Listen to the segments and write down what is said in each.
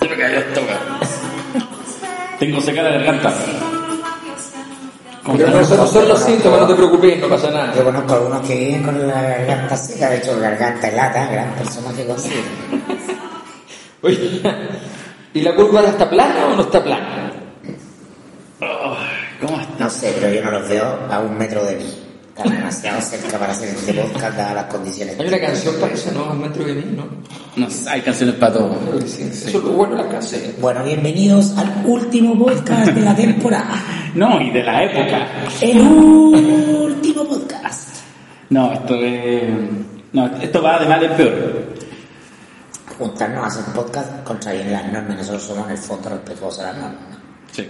Se me cayó esto. Tengo seca la garganta. ¿Cómo Pero no, son- los síntomas, no te preocupes, no pasa nada. Yo conozco a algunos que viven con la garganta seca, de hecho, garganta helada, gran persona que consigue. Oye, ¿y la curva está plana o no está plana? ¿Cómo estás? No sé, pero yo no los veo a un metro de mí. Están demasiado cerca para hacer este podcast dadas las condiciones. Hay una canción para eso, ¿no? Un metro de mí, ¿no? No sé, hay canciones para todo. Que sí. Eso es lo bueno de la casa. Bueno, bienvenidos al último podcast de la temporada. No, y de la época. El último podcast. No, esto es. No, esto va de mal en peor. Juntarnos a hacer podcast contraviene las normas, nosotros somos en el fondo respetuosos a las normas. ¿no? Sí.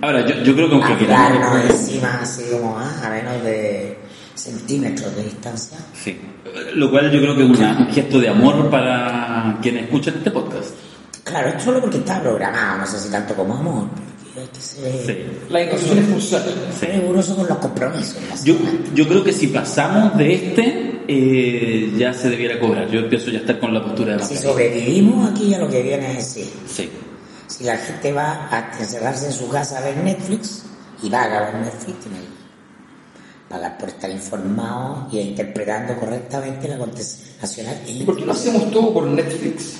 Ahora, yo, yo creo que aunque queramos. Hablarnos encima así como ah, a menos de centímetros de distancia. Sí. Lo cual yo creo que es una- un gesto de amor para quienes escuchan este podcast. Claro, es solo porque está programado, no sé si tanto como amor, hay que ser Sí. Las instituciones funcionan. riguroso con los compromisos. Yo, yo creo que si pasamos de este, eh, ya se debiera cobrar. Yo empiezo ya a estar con la postura de Si mascarilla. sobrevivimos aquí a lo que viene es decir, Sí. si la gente va a encerrarse en su casa a ver Netflix y va a ver Netflix, tiene pagar por estar informado y interpretando correctamente el acontecer nacional ¿Y por qué no hacemos todo por Netflix?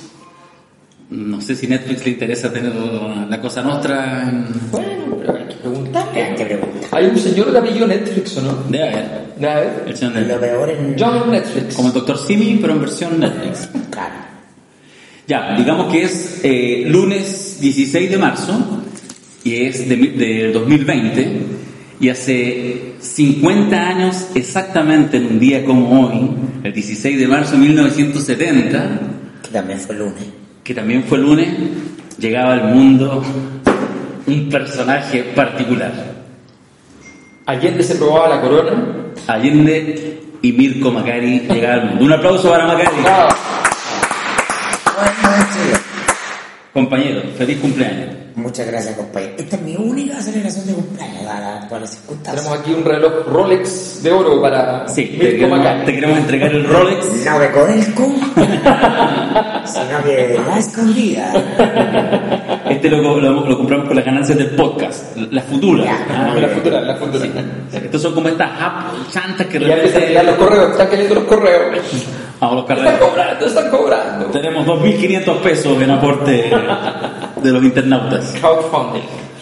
No sé si Netflix le interesa tener la cosa nuestra en... Bueno, pero hay que preguntarle. hay que preguntar. Hay un señor de apellido Netflix, ¿o no? Debe haber. A ver. Versión Lo de... peor en... John Netflix. Como el Dr. Simi, pero en versión Netflix. Claro. Ya, digamos que es eh, lunes 16 de marzo y es de, de 2020 y hace 50 años exactamente en un día como hoy, el 16 de marzo de 1970, Que también fue lunes. que también fue lunes, llegaba al mundo un personaje particular. Allende se probaba la corona. Allende y Mirko Macari llegaban al mundo. Un aplauso para Macari. Bravo. Compañero, feliz cumpleaños. Muchas gracias, compañero. Esta es mi única celebración de cumpleaños, dada las circunstancias. Tenemos aquí un reloj Rolex de oro para Sí, te queremos, Macari. te queremos entregar el Rolex. No de Codelco, sino que la escondida. Este lo, lo- lo compramos con las ganancias del podcast, la futura. Ya, Ah, La futura, la futura. Estos son como estas apps chantas que Y ya empiezan a llegar los correos, están cayendo los correos. Vamos, los Están cobrando, están cobrando. Tenemos 2.500 pesos en aporte de los internautas. Crowdfunding.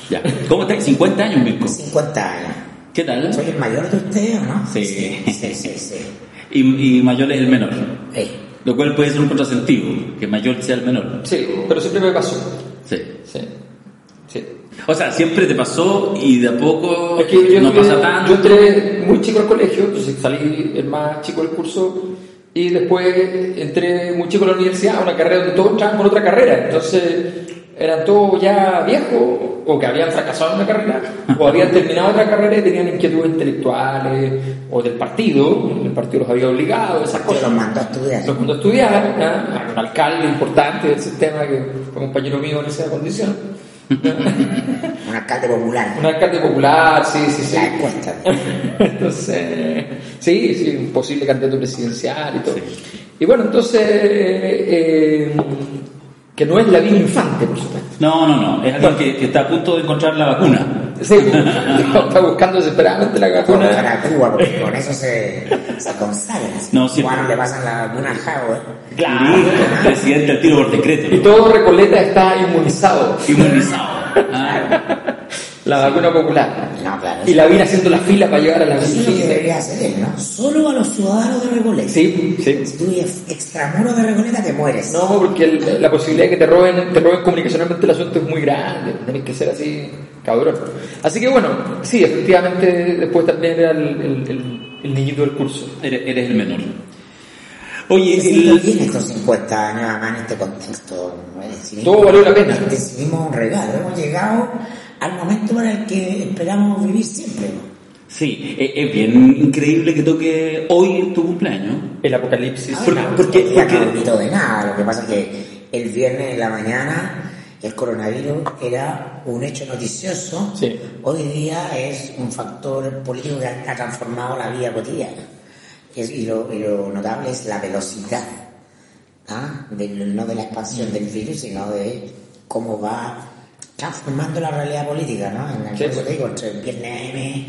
Ya. ¿Cómo estás? 50 años, Mirko. 50 años. ¿Qué tal? ¿Soy el mayor de ustedes no? Sí. Sí, sí, sí. sí. Y, y mayor es el menor. Eh, Lo cual puede ser un contrasentido, que mayor sea el menor. Sí, pero siempre me pasó. Sí. Sí. Sí. O sea, siempre te pasó y de a poco Es que yo, no pasa tanto. yo entré muy chico al colegio, entonces salí el más chico del curso y después entré muy chico a la universidad, a una carrera donde todos entraban con otra carrera. Entonces eran todos ya viejos o que habían fracasado en una carrera o habían terminado otra carrera y tenían inquietudes intelectuales o del partido, el partido los había obligado, esas cosas. los mando a estudiar. Los mandó a estudiar, un alcalde importante del sistema que fue compañero mío en esa condición. Un alcalde popular. Un alcalde popular, sí, sí, sí. La encuesta. Entonces, sí, sí, un posible candidato presidencial y todo. Y bueno, entonces, eh, que no es la vida infante, por supuesto. No, no, no. Es alguien que, que está a punto de encontrar la vacuna. Sí, está buscando desesperadamente la vacuna. a Cuba, porque con eso se, se consagra. No, sí. Cuando le pasan la vacuna al Javo, ¿eh? Listo, presidente al tiro por decreto. Y todo Recoleta está inmunizado. Inmunizado. Ah, La vacuna popular. No, claro. Y la vine haciendo la fila para llegar a la Eso es lo que debería hacer él, ¿no? Solo a los ciudadanos de Recoleta. Sí, sí. Si tú vives extramuros de Recoleta, te mueres. No, porque el- la posibilidad de que te roben, te roben comunicacionalmente el asunto es muy grande. Tenés que ser así, cabrón. Así que bueno, sí, efectivamente, después también era el, el- el- el niñito del curso. Eres, eres el menor. Oye, el- bien estos 50 años, además, en este contexto. Todo valió la pena. Decidimos un regalo. Hemos llegado al momento para el que esperamos vivir siempre. ¿no? sí, es, es bien increíble que toque hoy tu cumpleaños. El apocalipsis. Ah, Porque- no, porque- todavía porque- no de nada. Lo que pasa es que el viernes en la mañana el coronavirus era un hecho noticioso. Sí. Hoy día es un factor político que ha transformado la vida cotidiana. Es- y, lo, y lo notable es la velocidad. ¿ah? Del- no de la expansión del virus, sino de cómo va transformando la realidad política. ¿no? En el Sí. digo, entre el viernes AM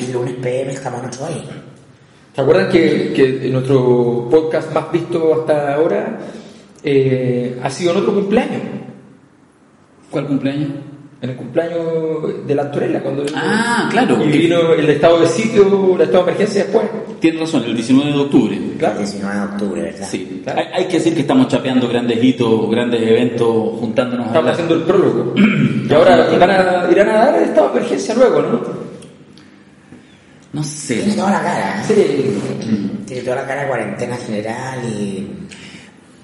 y lunes PM estamos nosotros ahí. ¿Se acuerdan que, que en nuestro podcast más visto hasta ahora eh, ha sido en otro cumpleaños? ¿Cuál cumpleaños? En el cumpleaños de la Antonella, cuando Ah, claro. y vino el estado de sitio, el estado de emergencia después. Tienes razón, el 19 de octubre. Claro. El 19 de octubre, ¿verdad? Sí, Claro. hay, hay que decir que estamos chapeando grandes hitos, grandes eventos, juntándonos a Estamos haciendo el prólogo. y ahora van a, irán a dar el estado de emergencia luego, ¿no? No Tiene sé. toda la cara, ¿eh? Sí. Tiene toda la cara de cuarentena general y...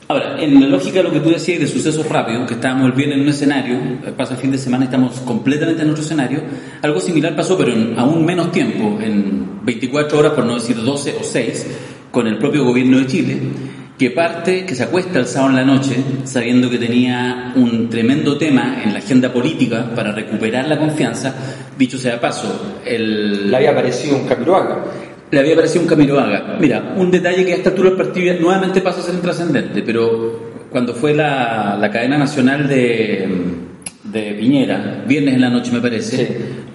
Ahora, en la lógica de lo que tú decías de sucesos rápidos, que estábamos viernes en un escenario, pasa el fin de semana estamos completamente en otro escenario, algo similar pasó, pero en aún menos tiempo, en 24 horas, por no decir 12 o 6, con el propio gobierno de Chile, que parte, que se acuesta el sábado en la noche, sabiendo que tenía un tremendo tema en la agenda política para recuperar la confianza, dicho sea paso, el... Le había aparecido un Camiroaga. Le había parecido un Camiroaga. Mira, un detalle que a esta altura del partido nuevamente pasa a ser intrascendente, pero cuando fue la, la cadena nacional de, de Piñera, viernes en la noche me parece, Sí.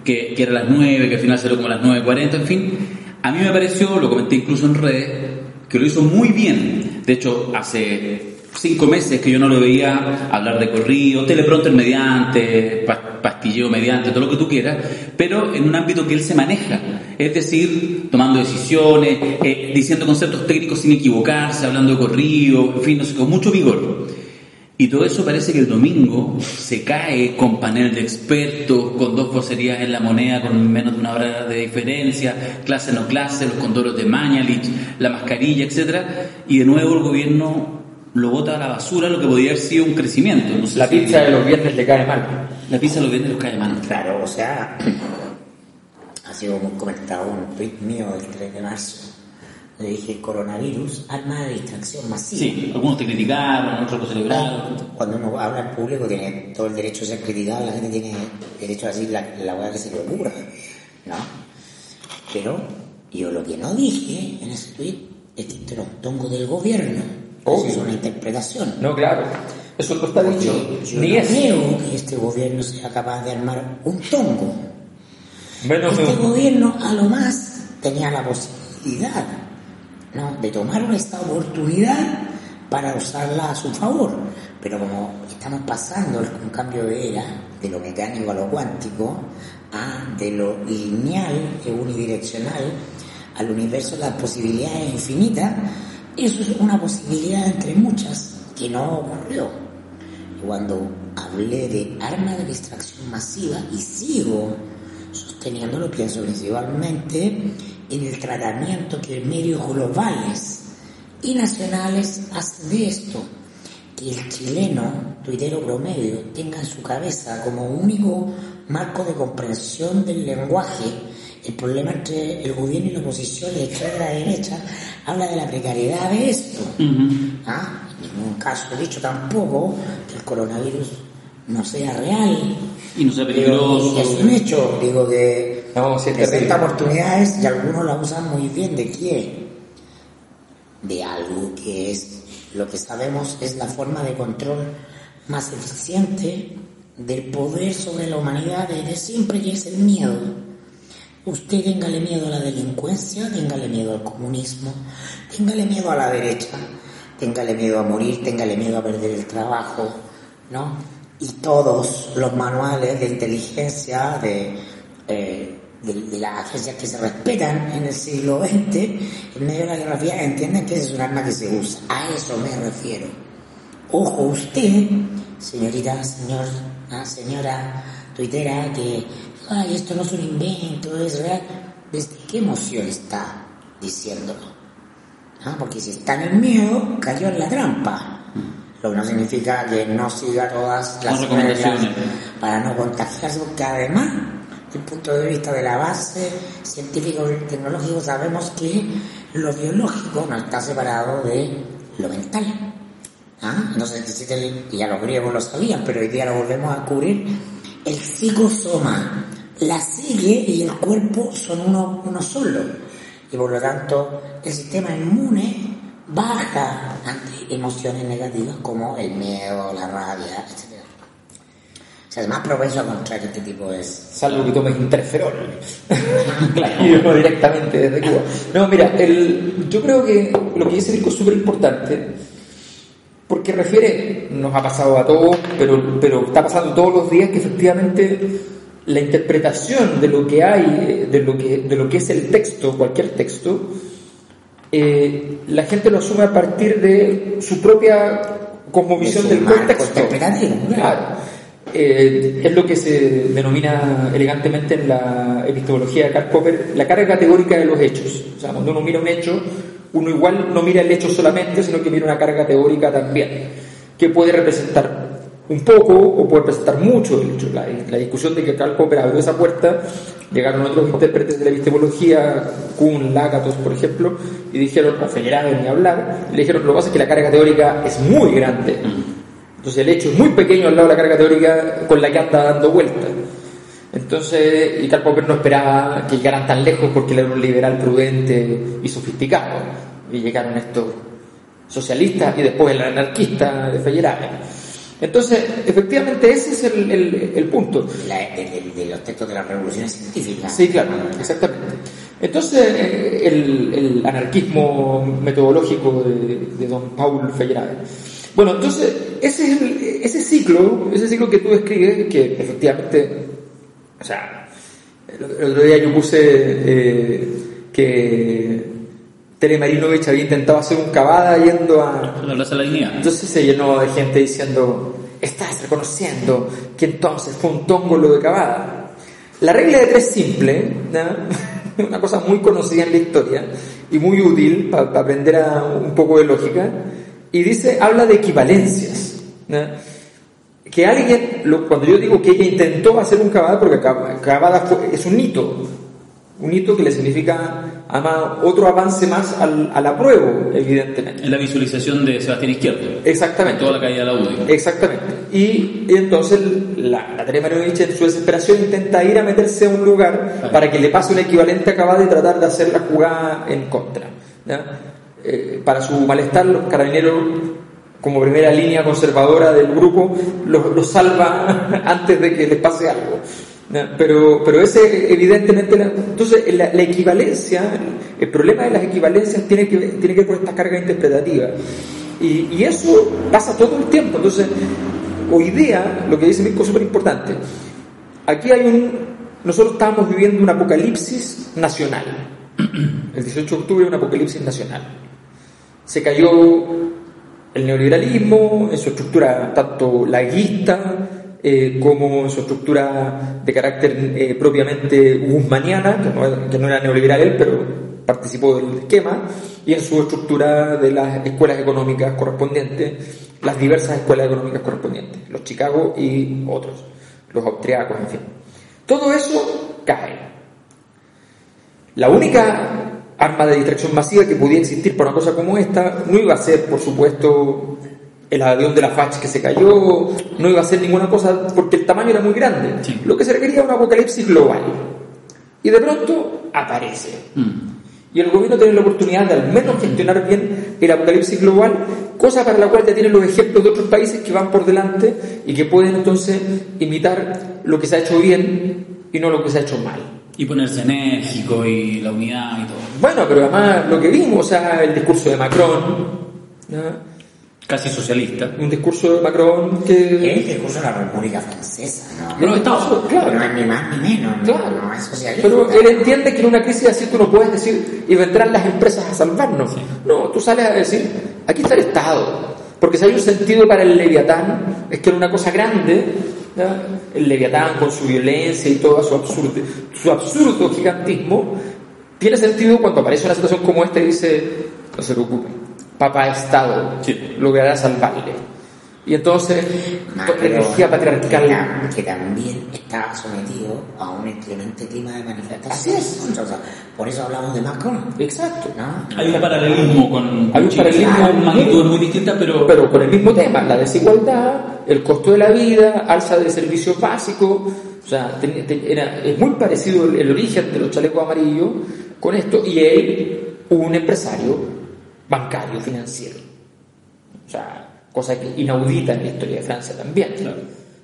que, que era las 9, que al final salió como a las 9.40, en fin, a mí me pareció, lo comenté incluso en redes, que lo hizo muy bien. De hecho, hace cinco meses que yo no lo veía hablar de corrido, teleprompter mediante, pastilleo mediante, todo lo que tú quieras, pero en un ámbito que él se maneja, es decir, tomando decisiones, eh, diciendo conceptos técnicos sin equivocarse, hablando de corrido, en fin, no sé, con mucho vigor. Y todo eso parece que el domingo se cae con panel de expertos, con dos vocerías en la moneda, con menos de una hora de diferencia, clase no clase, los condoros de Mañalich, la mascarilla, etcétera, y de nuevo el gobierno lo bota a la basura, lo que podría haber sido un crecimiento. No sé La si- pizza de los viernes le cae mal. La pizza lo vende los cae mal. Claro, o sea, ha sido muy comentado un tweet mío del 3 de marzo. Le dije, coronavirus, arma de distracción masiva. Sí, algunos te criticaron, otros lo celebraron. Cuando uno habla en público tiene todo el derecho a ser criticado, la gente tiene derecho a decir la, la hueá que se le ocurra, ¿no? Pero yo lo que no dije en ese tweet es que esto era un tongo del gobierno. Obvio. Eso es una interpretación. No, claro. Eso no está dicho. Yo Ni no es. creo que este gobierno sea capaz de armar un tongo. Menos Este gobierno a lo más tenía la posibilidad ¿no? de tomar esta oportunidad para usarla a su favor. Pero como estamos pasando un cambio de era, de lo mecánico a lo cuántico, a de lo lineal e unidireccional al universo de las posibilidades infinitas, eso es una posibilidad entre muchas que no ocurrió. Cuando hablé de arma de distracción masiva y sigo sosteniéndolo, pienso principalmente en el tratamiento que medios globales y nacionales hacen de esto. Que el chileno, tuitero promedio, tenga en su cabeza como único marco de comprensión del lenguaje el problema entre el gobierno y la oposición, la izquierda y la derecha, habla de la precariedad de esto. ¿Ah? Ningún caso he dicho tampoco que el coronavirus no sea real. Y no sea peligroso. es un hecho, digo que No, presenta oportunidades y algunos la usan muy bien. ¿De qué? De algo que es, lo que sabemos es la forma de control más eficiente del poder sobre la humanidad desde siempre, que es el miedo. Usted téngale miedo a la delincuencia, téngale miedo al comunismo, téngale miedo a la derecha, téngale miedo a morir, téngale miedo a perder el trabajo, ¿no? y todos los manuales de inteligencia de, eh, las agencias que se respetan en el siglo XX, en medio de la Guerra entienden que es un arma que se usa. A eso me refiero. Ojo usted, señorita, señor, ah, señora tuitera, que ay, esto no es un invento, es real. ¿Desde qué emoción está diciéndolo? Ah, Porque si está en el miedo, cayó en la trampa. Lo que no significa que no siga todas las reglas para no contagiarse, porque además, desde el punto de vista de la base científico y tecnológico, sabemos que lo biológico no está separado de lo mental. ¿Ah? No sé si te- y ya los griegos lo sabían, pero hoy día lo volvemos a cubrir. El psicosoma, la psique y el cuerpo son uno, uno solo. Y por lo tanto, el sistema inmune baja ante emociones negativas como el miedo, la rabia, etc. O sea, es más propenso a contraer este tipo de... Salvo que tomes interferón. No directamente desde Cuba. No, mira, el, yo creo que lo que dice Nico es súper importante porque refiere, nos ha pasado a todos, pero, pero está pasando todos los días que efectivamente la interpretación de lo que hay, de lo que, de lo que es el texto, cualquier texto, eh, la gente lo asume a partir de su propia cosmovisión del contexto. Claro. Eh, es lo que se denomina elegantemente en la epistemología de Karl Popper la carga categórica de los hechos. O sea, cuando uno mira un hecho, uno igual no mira el hecho solamente, sino que mira una carga teórica también, que puede representar un poco o puede representar mucho el hecho. La, discusión de que Karl abrió esa puerta, llegaron otros intérpretes de la epistemología, Kuhn, Lakatos, por ejemplo, y dijeron, o Feyerabend ni hablar, y le dijeron, lo que pasa es que la carga teórica es muy grande. Entonces el hecho es muy pequeño al lado de la carga teórica con la que anda dando vueltas. Entonces, y Karl Popper no esperaba que llegaran tan lejos porque él era un liberal prudente y sofisticado. Y llegaron estos socialistas y después el anarquista de Feyerabend. Entonces, efectivamente, ese es el, el- el punto. La- de, de- de los textos de las revoluciones científicas. Sí, claro, exactamente. Entonces, el, el anarquismo metodológico de, de don Paul Feyerabend. Bueno, entonces, ese, es ese ciclo, ese ciclo que tú describes, que efectivamente, o sea, el, el otro día yo puse eh, que Tere Marinovich había intentado hacer un cavada yendo a, La Plaza de la Dignidad. entonces se llenó de gente diciendo, estás reconociendo que entonces fue un tóngolo de cavada. La regla de tres simple, ¿no? una cosa muy conocida en la historia y muy útil para aprender a- un poco de lógica, y dice, habla de equivalencias. ¿no? Que alguien, lo- cuando yo digo que ella intentó hacer un cavada, porque Cava- cavada fue- es un hito, un hito que le significa además otro avance más al, al apruebo, evidentemente. En la visualización de Sebastián Izquierdo. Exactamente. Toda la caída de la UDI. Exactamente. Y, y entonces la, la Tere Marinovich en su desesperación intenta ir a meterse a un lugar para que le pase un equivalente acabado y tratar de hacer la jugada en contra. ¿ya? Eh, para su malestar, los carabineros, como primera línea conservadora del grupo, los los salva antes de que les pase algo. Pero, pero ese evidentemente, entonces la, equivalencia, el problema de las equivalencias tiene que, tiene que ver con esta carga interpretativa. Y, y eso pasa todo el tiempo. Entonces, hoy día, lo que dice Mirko es súper importante. Aquí hay un. Nosotros estamos viviendo un apocalipsis nacional. El 18 de octubre, un apocalipsis nacional. Se cayó el neoliberalismo en su estructura tanto laguista eh, como en su estructura de carácter eh, propiamente guzmaniana, que no, que no era neoliberal él, pero participó del esquema, y en su estructura de las escuelas económicas correspondientes, las diversas escuelas económicas correspondientes, los Chicago y otros, los austriacos, en fin. Todo eso cae. La única arma de distracción masiva que podía existir para una cosa como esta no iba a ser, por supuesto, el avión de la FACH que se cayó, no iba a ser ninguna cosa porque el tamaño era muy grande. Sí. Lo que se requería era un apocalipsis global. Y de pronto aparece. Mm. Y el gobierno tiene la oportunidad de al menos gestionar bien el apocalipsis global, cosa para la cual ya tienen los ejemplos de otros países que van por delante y que pueden entonces imitar lo que se ha hecho bien y no lo que se ha hecho mal. Y ponerse enérgico y la unidad y todo. Bueno, pero además lo que vimos, o sea, el discurso de Macron, ¿no? casi socialista. Un discurso de Macron Es que... el discurso de la República Francesa, ¿no? Pero estaba- claro. No es ni más ni menos, no, Claro. no es socialista. Pero él entiende que en una crisis así tú no puedes decir y vendrán las empresas a salvarnos. No, tú sales a decir, aquí está el Estado. Porque si hay un sentido para el Leviatán, es que era una cosa grande, ¿ya? el Leviatán con su violencia y todo su absurdo, su absurdo gigantismo, tiene sentido cuando aparece una situación como esta y dice, no se preocupen, papá Estado Sí. logrará salvarle. Y entonces, pero energía patriarcal... era- que también está sometido a un inclemente clima de manifestación. Así es. O sea, por eso hablamos de Macron. Exacto. ¿no? Hay un paralelismo con, Hay un paralelismo Hay magnitudes muy distintas, pero, pero con el mismo tema, la desigualdad, el costo de la vida, alza de servicios básicos, o sea, ten- ten- era, es muy parecido el, el origen de los chalecos amarillos con esto, y él, un empresario bancario, financiero. O sea, cosa que inaudita en la historia de Francia también.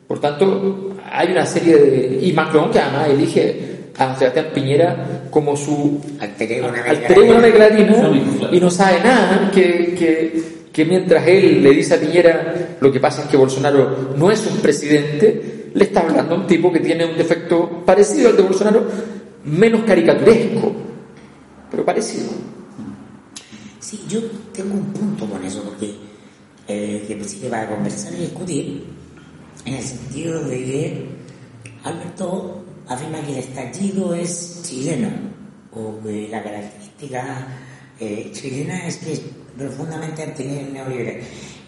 Por tanto, hay una serie de... Y Macron, que además elige a Sebastián Piñera como su Alter ego claro. y no sabe nada que, que, que mientras él le dice a Piñera lo que pasa es que Bolsonaro no es un presidente, le está hablando a un tipo que tiene un defecto parecido al de Bolsonaro, menos caricaturesco, pero parecido. Sí, yo tengo un punto con eso, porque eh, que sirve para conversar y discutir, en el sentido de que Alberto afirma que el estallido es chileno, o que la característica eh, chilena es que es profundamente anti neoliberal.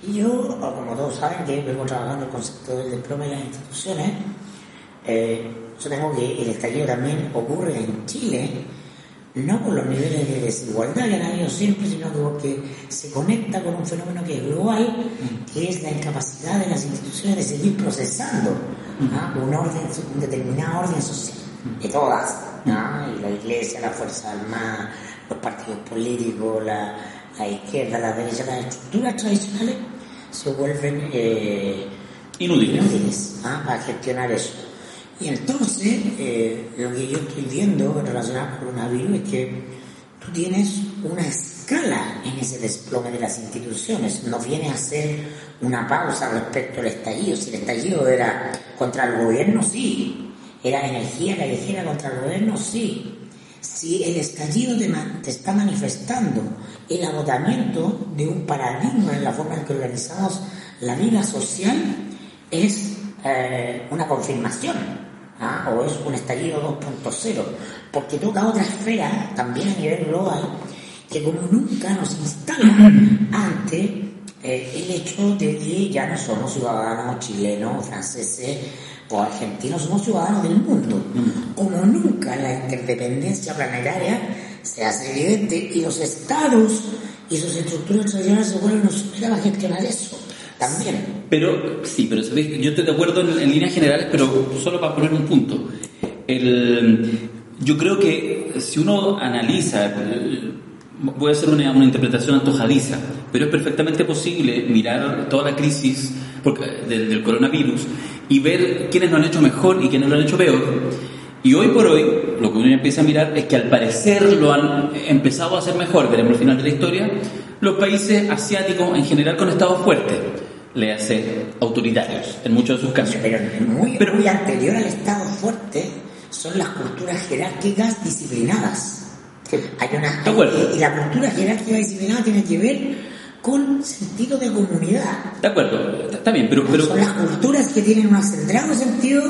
Y yo, como todos saben, que vengo trabajando el concepto del diploma y las instituciones, eh, yo tengo que el estallido también ocurre en Chile, no por los niveles de desigualdad que han habido siempre, sino que porque se conecta con un fenómeno que es global, que es la incapacidad de las instituciones de seguir procesando ¿ah? un orden, un determinado orden social, de todas, y la iglesia, la fuerza armada, los partidos políticos, la, la izquierda, la derecha, las estructuras tradicionales se vuelven eh, inútiles. inútiles ¿ah? para gestionar eso. Y entonces, eh, lo que yo estoy viendo relacionado el coronavirus es que tú tienes una escala en ese desplome de las instituciones. No viene a ser una pausa respecto al estallido. Si el estallido era contra el gobierno, sí. Era energía callejera contra el gobierno, sí. Si el estallido te está manifestando el agotamiento de un paradigma en la forma en que organizamos la vida social, es eh, una confirmación. ¿Ah? O es un estallido 2.0, porque toca otra esfera, también a nivel global, que como nunca nos instala ante eh, el hecho de que ya no somos ciudadanos chilenos, franceses o argentinos, somos ciudadanos del mundo. Como nunca la interdependencia planetaria se hace evidente y los estados y sus estructuras tradicionales se vuelven para gestionar eso. También. Pero, sí, pero yo estoy de acuerdo en, en líneas generales, pero solo para poner un punto. El, yo creo que si uno analiza, voy a hacer una, una interpretación antojadiza, pero es perfectamente posible mirar toda la crisis porque, del, del coronavirus y ver quiénes lo han hecho mejor y quiénes lo han hecho peor. Y hoy por hoy, lo que uno empieza a mirar es que al parecer lo han empezado a hacer mejor, veremos el final de la historia, los países asiáticos en general con estados fuertes, le hace autoritarios en muchos de sus casos. Pero muy, Pero- muy anterior al Estado fuerte son las culturas jerárquicas disciplinadas. Hay una, De acuerdo. y la cultura jerárquica disciplinada tiene que ver con sentido de comunidad. De acuerdo, está, bien, pero, pero Son las culturas que tienen un acendrado sentido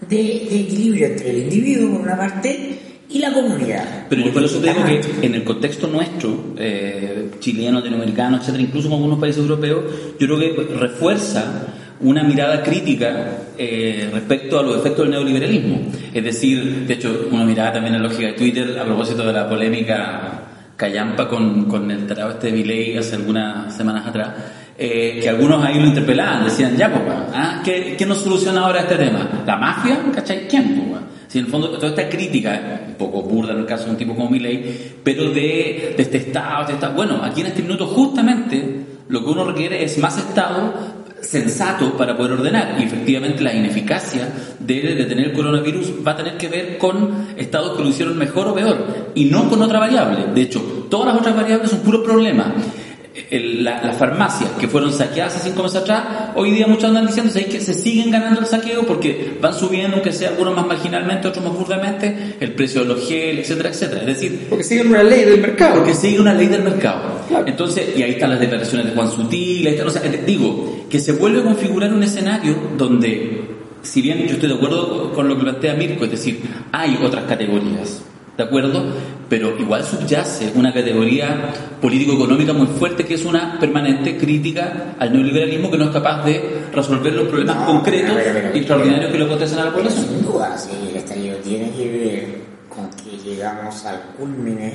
de, de equilibrio entre el individuo, por una parte, y la comunidad. Pero yo por eso te digo que en el contexto nuestro, eh, chileno, latinoamericano, etcétera, incluso con algunos países europeos, yo creo que refuerza una mirada crítica eh, respecto a los efectos del neoliberalismo. Es decir, de hecho, una mirada también en la lógica de Twitter a propósito de la polémica callampa con, con el tratado este de Milei hace algunas semanas atrás, eh, que algunos ahí lo interpelaban, decían, ya, pues, ¿ah? ¿qué, ¿qué nos soluciona ahora este tema? ¿La mafia? ¿Cachai? ¿Quién, pues, Si en el fondo toda esta crítica, un poco burda en el caso de un tipo como Milley, pero de, de este Estado, este Estado. Bueno, aquí en este minuto justamente lo que uno requiere es más Estado sensato para poder ordenar. Y efectivamente la ineficacia de detener el coronavirus va a tener que ver con estados que lo hicieron mejor o peor, y no con otra variable. De hecho, todas las otras variables son puros problemas. El- la- las farmacias que fueron saqueadas hace cinco meses atrás, hoy día muchos andan diciendo ¿sabes que se siguen ganando el saqueo porque van subiendo, aunque sea algunos más marginalmente, otros más burdamente, el precio de los gel, etcétera, etcétera. Es decir, Porque siguen una ley del mercado. porque sigue una ley del mercado. Claro. Entonces, y ahí están las declaraciones de Juan Sutil, ahí está- o sea, te digo, que se vuelve a configurar un escenario donde, si bien yo estoy de acuerdo con lo que plantea Mirko, es decir, hay otras categorías, ¿de acuerdo? Pero igual subyace una categoría político-económica muy fuerte que es una permanente crítica al neoliberalismo que no es capaz de resolver los problemas No, concretos y extraordinarios que le acontecen a la población. sin duda, sí, el estallido tiene que ver con que llegamos al culmine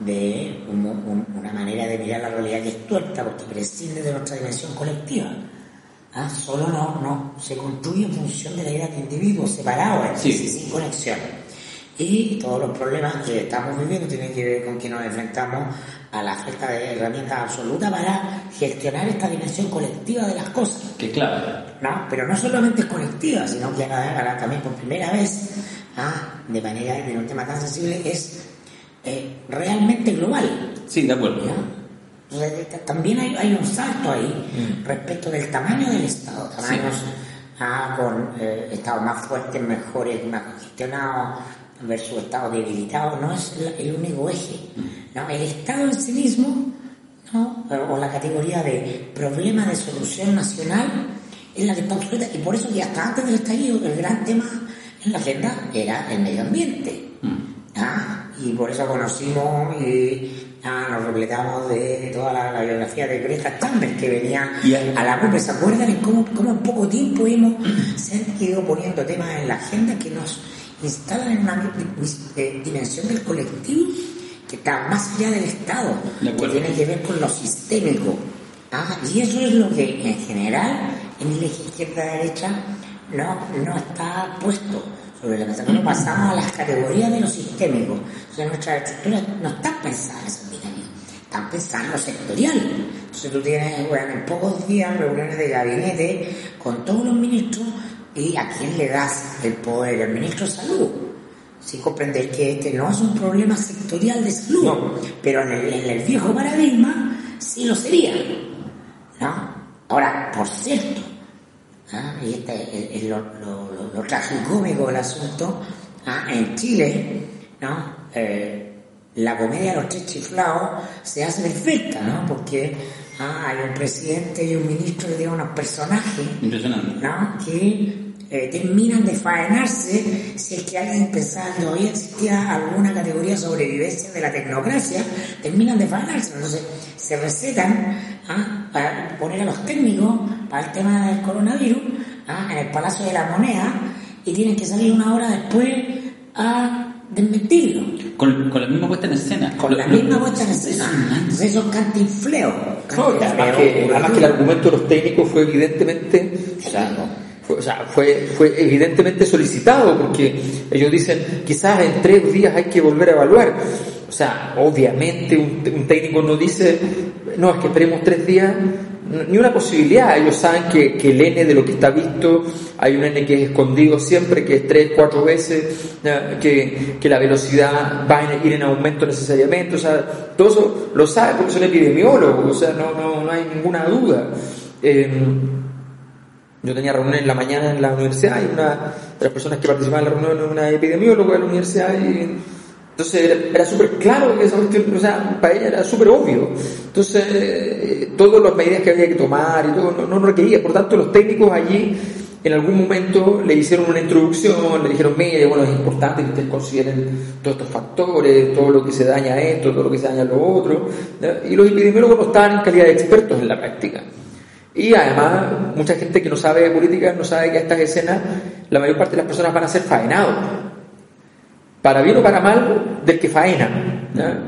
de un- un- una manera de mirar la realidad que es tuerta, porque prescinde de nuestra dimensión colectiva. Ah, Solo no, no se construye en función de la idea de individuos separados, sí, sin conexión. Y todos los problemas que estamos viviendo tienen que ver con que nos enfrentamos a la falta de herramientas absolutas para gestionar esta dimensión colectiva de las cosas. Que claro, No, pero no solamente es colectiva, sino que ahora, también por primera vez, ah, de manera en un tema tan sensible, es eh, realmente global. sí, de acuerdo. t- también hay, hay un salto ahí respecto del tamaño del Estado, tamaños ah, con eh, estados más fuertes, mejores, más congestionados versus estados debilitados, no es el único eje. ¿no? El Estado en sí mismo, ¿no? o la categoría de problema de solución nacional, es la que está obsoleta y por eso que hasta antes del estallido el gran tema en la agenda era el medio ambiente. Ah, y por eso conocimos y ah, nos repletamos de toda la, la biografía de Greta Thunberg que venía Y hay- a la cumbre. ¿Se acuerdan en cómo, cómo en poco tiempo hemos se han ido poniendo temas en la agenda que nos instalan en una di- di- eh, dimensión del colectivo que está más allá del Estado, De que tiene que ver con lo sistémico? Ah, y eso es lo que en general en el eje izquierda-derecha no, no está puesto sobre la mesa. No pasamos a las categorías de lo sistémico. Sea, nuestras estructuras no están pensadas en están pensadas en lo sectorial. Entonces tú tienes, bueno, en pocos días reuniones de gabinete con todos los ministros y a quién le das el poder, al ministro de salud. Sin comprender que este no es un problema sectorial de salud, No. pero en el, en el viejo paradigma sí lo sería. ¿no? Ahora, por cierto, ¿ah? y este es, es lo, lo, lo, lo tragicómico del asunto, ¿ah? en Chile, ¿no? Eh, la comedia de los tres chiflados se hace perfecta, ¿no? Porque ¿ah? hay un presidente y un ministro que tienen unos personajes Impresionante. ¿no? que eh, terminan de faenarse si es que alguien pensaba que todavía existía alguna categoría de sobrevivencia de la tecnocracia, terminan de faenarse. Entonces se recetan ¿ah? para poner a los técnicos para el tema del coronavirus ¿ah? en el Palacio de la Moneda y tienen que salir una hora después a desmentirlo. Con, con la misma puesta en escena. Con la Lo- lo- misma puesta en escena. Entonces eso es cantinfleo. No, además, que, además que el argumento de los técnicos fue evidentemente, o sea, o sea, fue, fue evidentemente solicitado porque ellos dicen quizás en tres días hay que volver a evaluar. O sea, obviamente un, un técnico no dice, no, es que esperemos tres días, ni una posibilidad. Ellos saben que, que el N de lo que está visto, hay un N que es escondido siempre, que es tres, cuatro veces, ya, que, que la velocidad va a ir en aumento necesariamente. O sea, todo eso lo sabe porque son epidemiólogos, o sea, no, no, no hay ninguna duda. Eh, yo tenía reunión en la mañana en la universidad y una de las personas que participaban en la reunión era una epidemióloga de la universidad y entonces era, era súper claro que esa cuestión, o sea, para ella era súper obvio. Entonces, eh, todas las medidas que había que tomar y todo, no, no requería. Por tanto, los técnicos allí en algún momento le hicieron una introducción, le dijeron, mire, bueno, es importante que ustedes consideren todos estos factores, todo lo que se daña a esto, todo lo que se daña a lo otro. Y los epidemiólogos no estaban en calidad de expertos en la práctica. Y además, mucha gente que no sabe de política no sabe que a estas escenas la mayor parte de las personas van a ser faenados. Para bien o para mal, del que faena.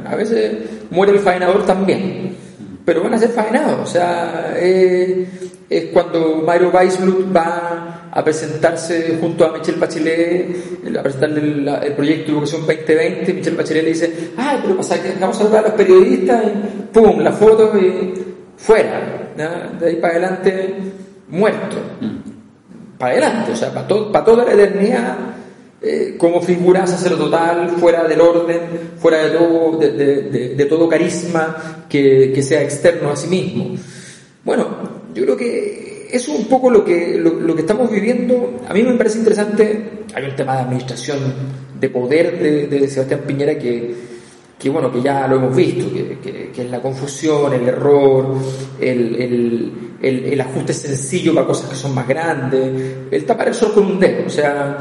A veces muere el faenador también. Pero van a ser faenados. O sea, eh, es cuando Mario Weissblut va a presentarse junto a Michelle Bachelet, a presentarle el, el proyecto de educación 2020. Michelle Bachelet le dice: Ay, pero pasa que vamos a hablar a los periodistas, y pum, la foto y fuera. De ahí para adelante, muerto. Para adelante, o sea, para, to- para toda la eternidad eh, como figura sacerdotal, fuera del orden, fuera de todo, carisma que, sea externo a sí mismo. Bueno, yo creo que eso es un poco lo que, lo, que estamos viviendo. A mí me parece interesante, hay un tema de administración de poder de, de Sebastián Piñera que, que, bueno, que ya lo hemos visto, que, que- que es la confusión, el error, el, el- el- el ajuste sencillo para cosas que son más grandes, el tapar el sol con un dedo, o sea,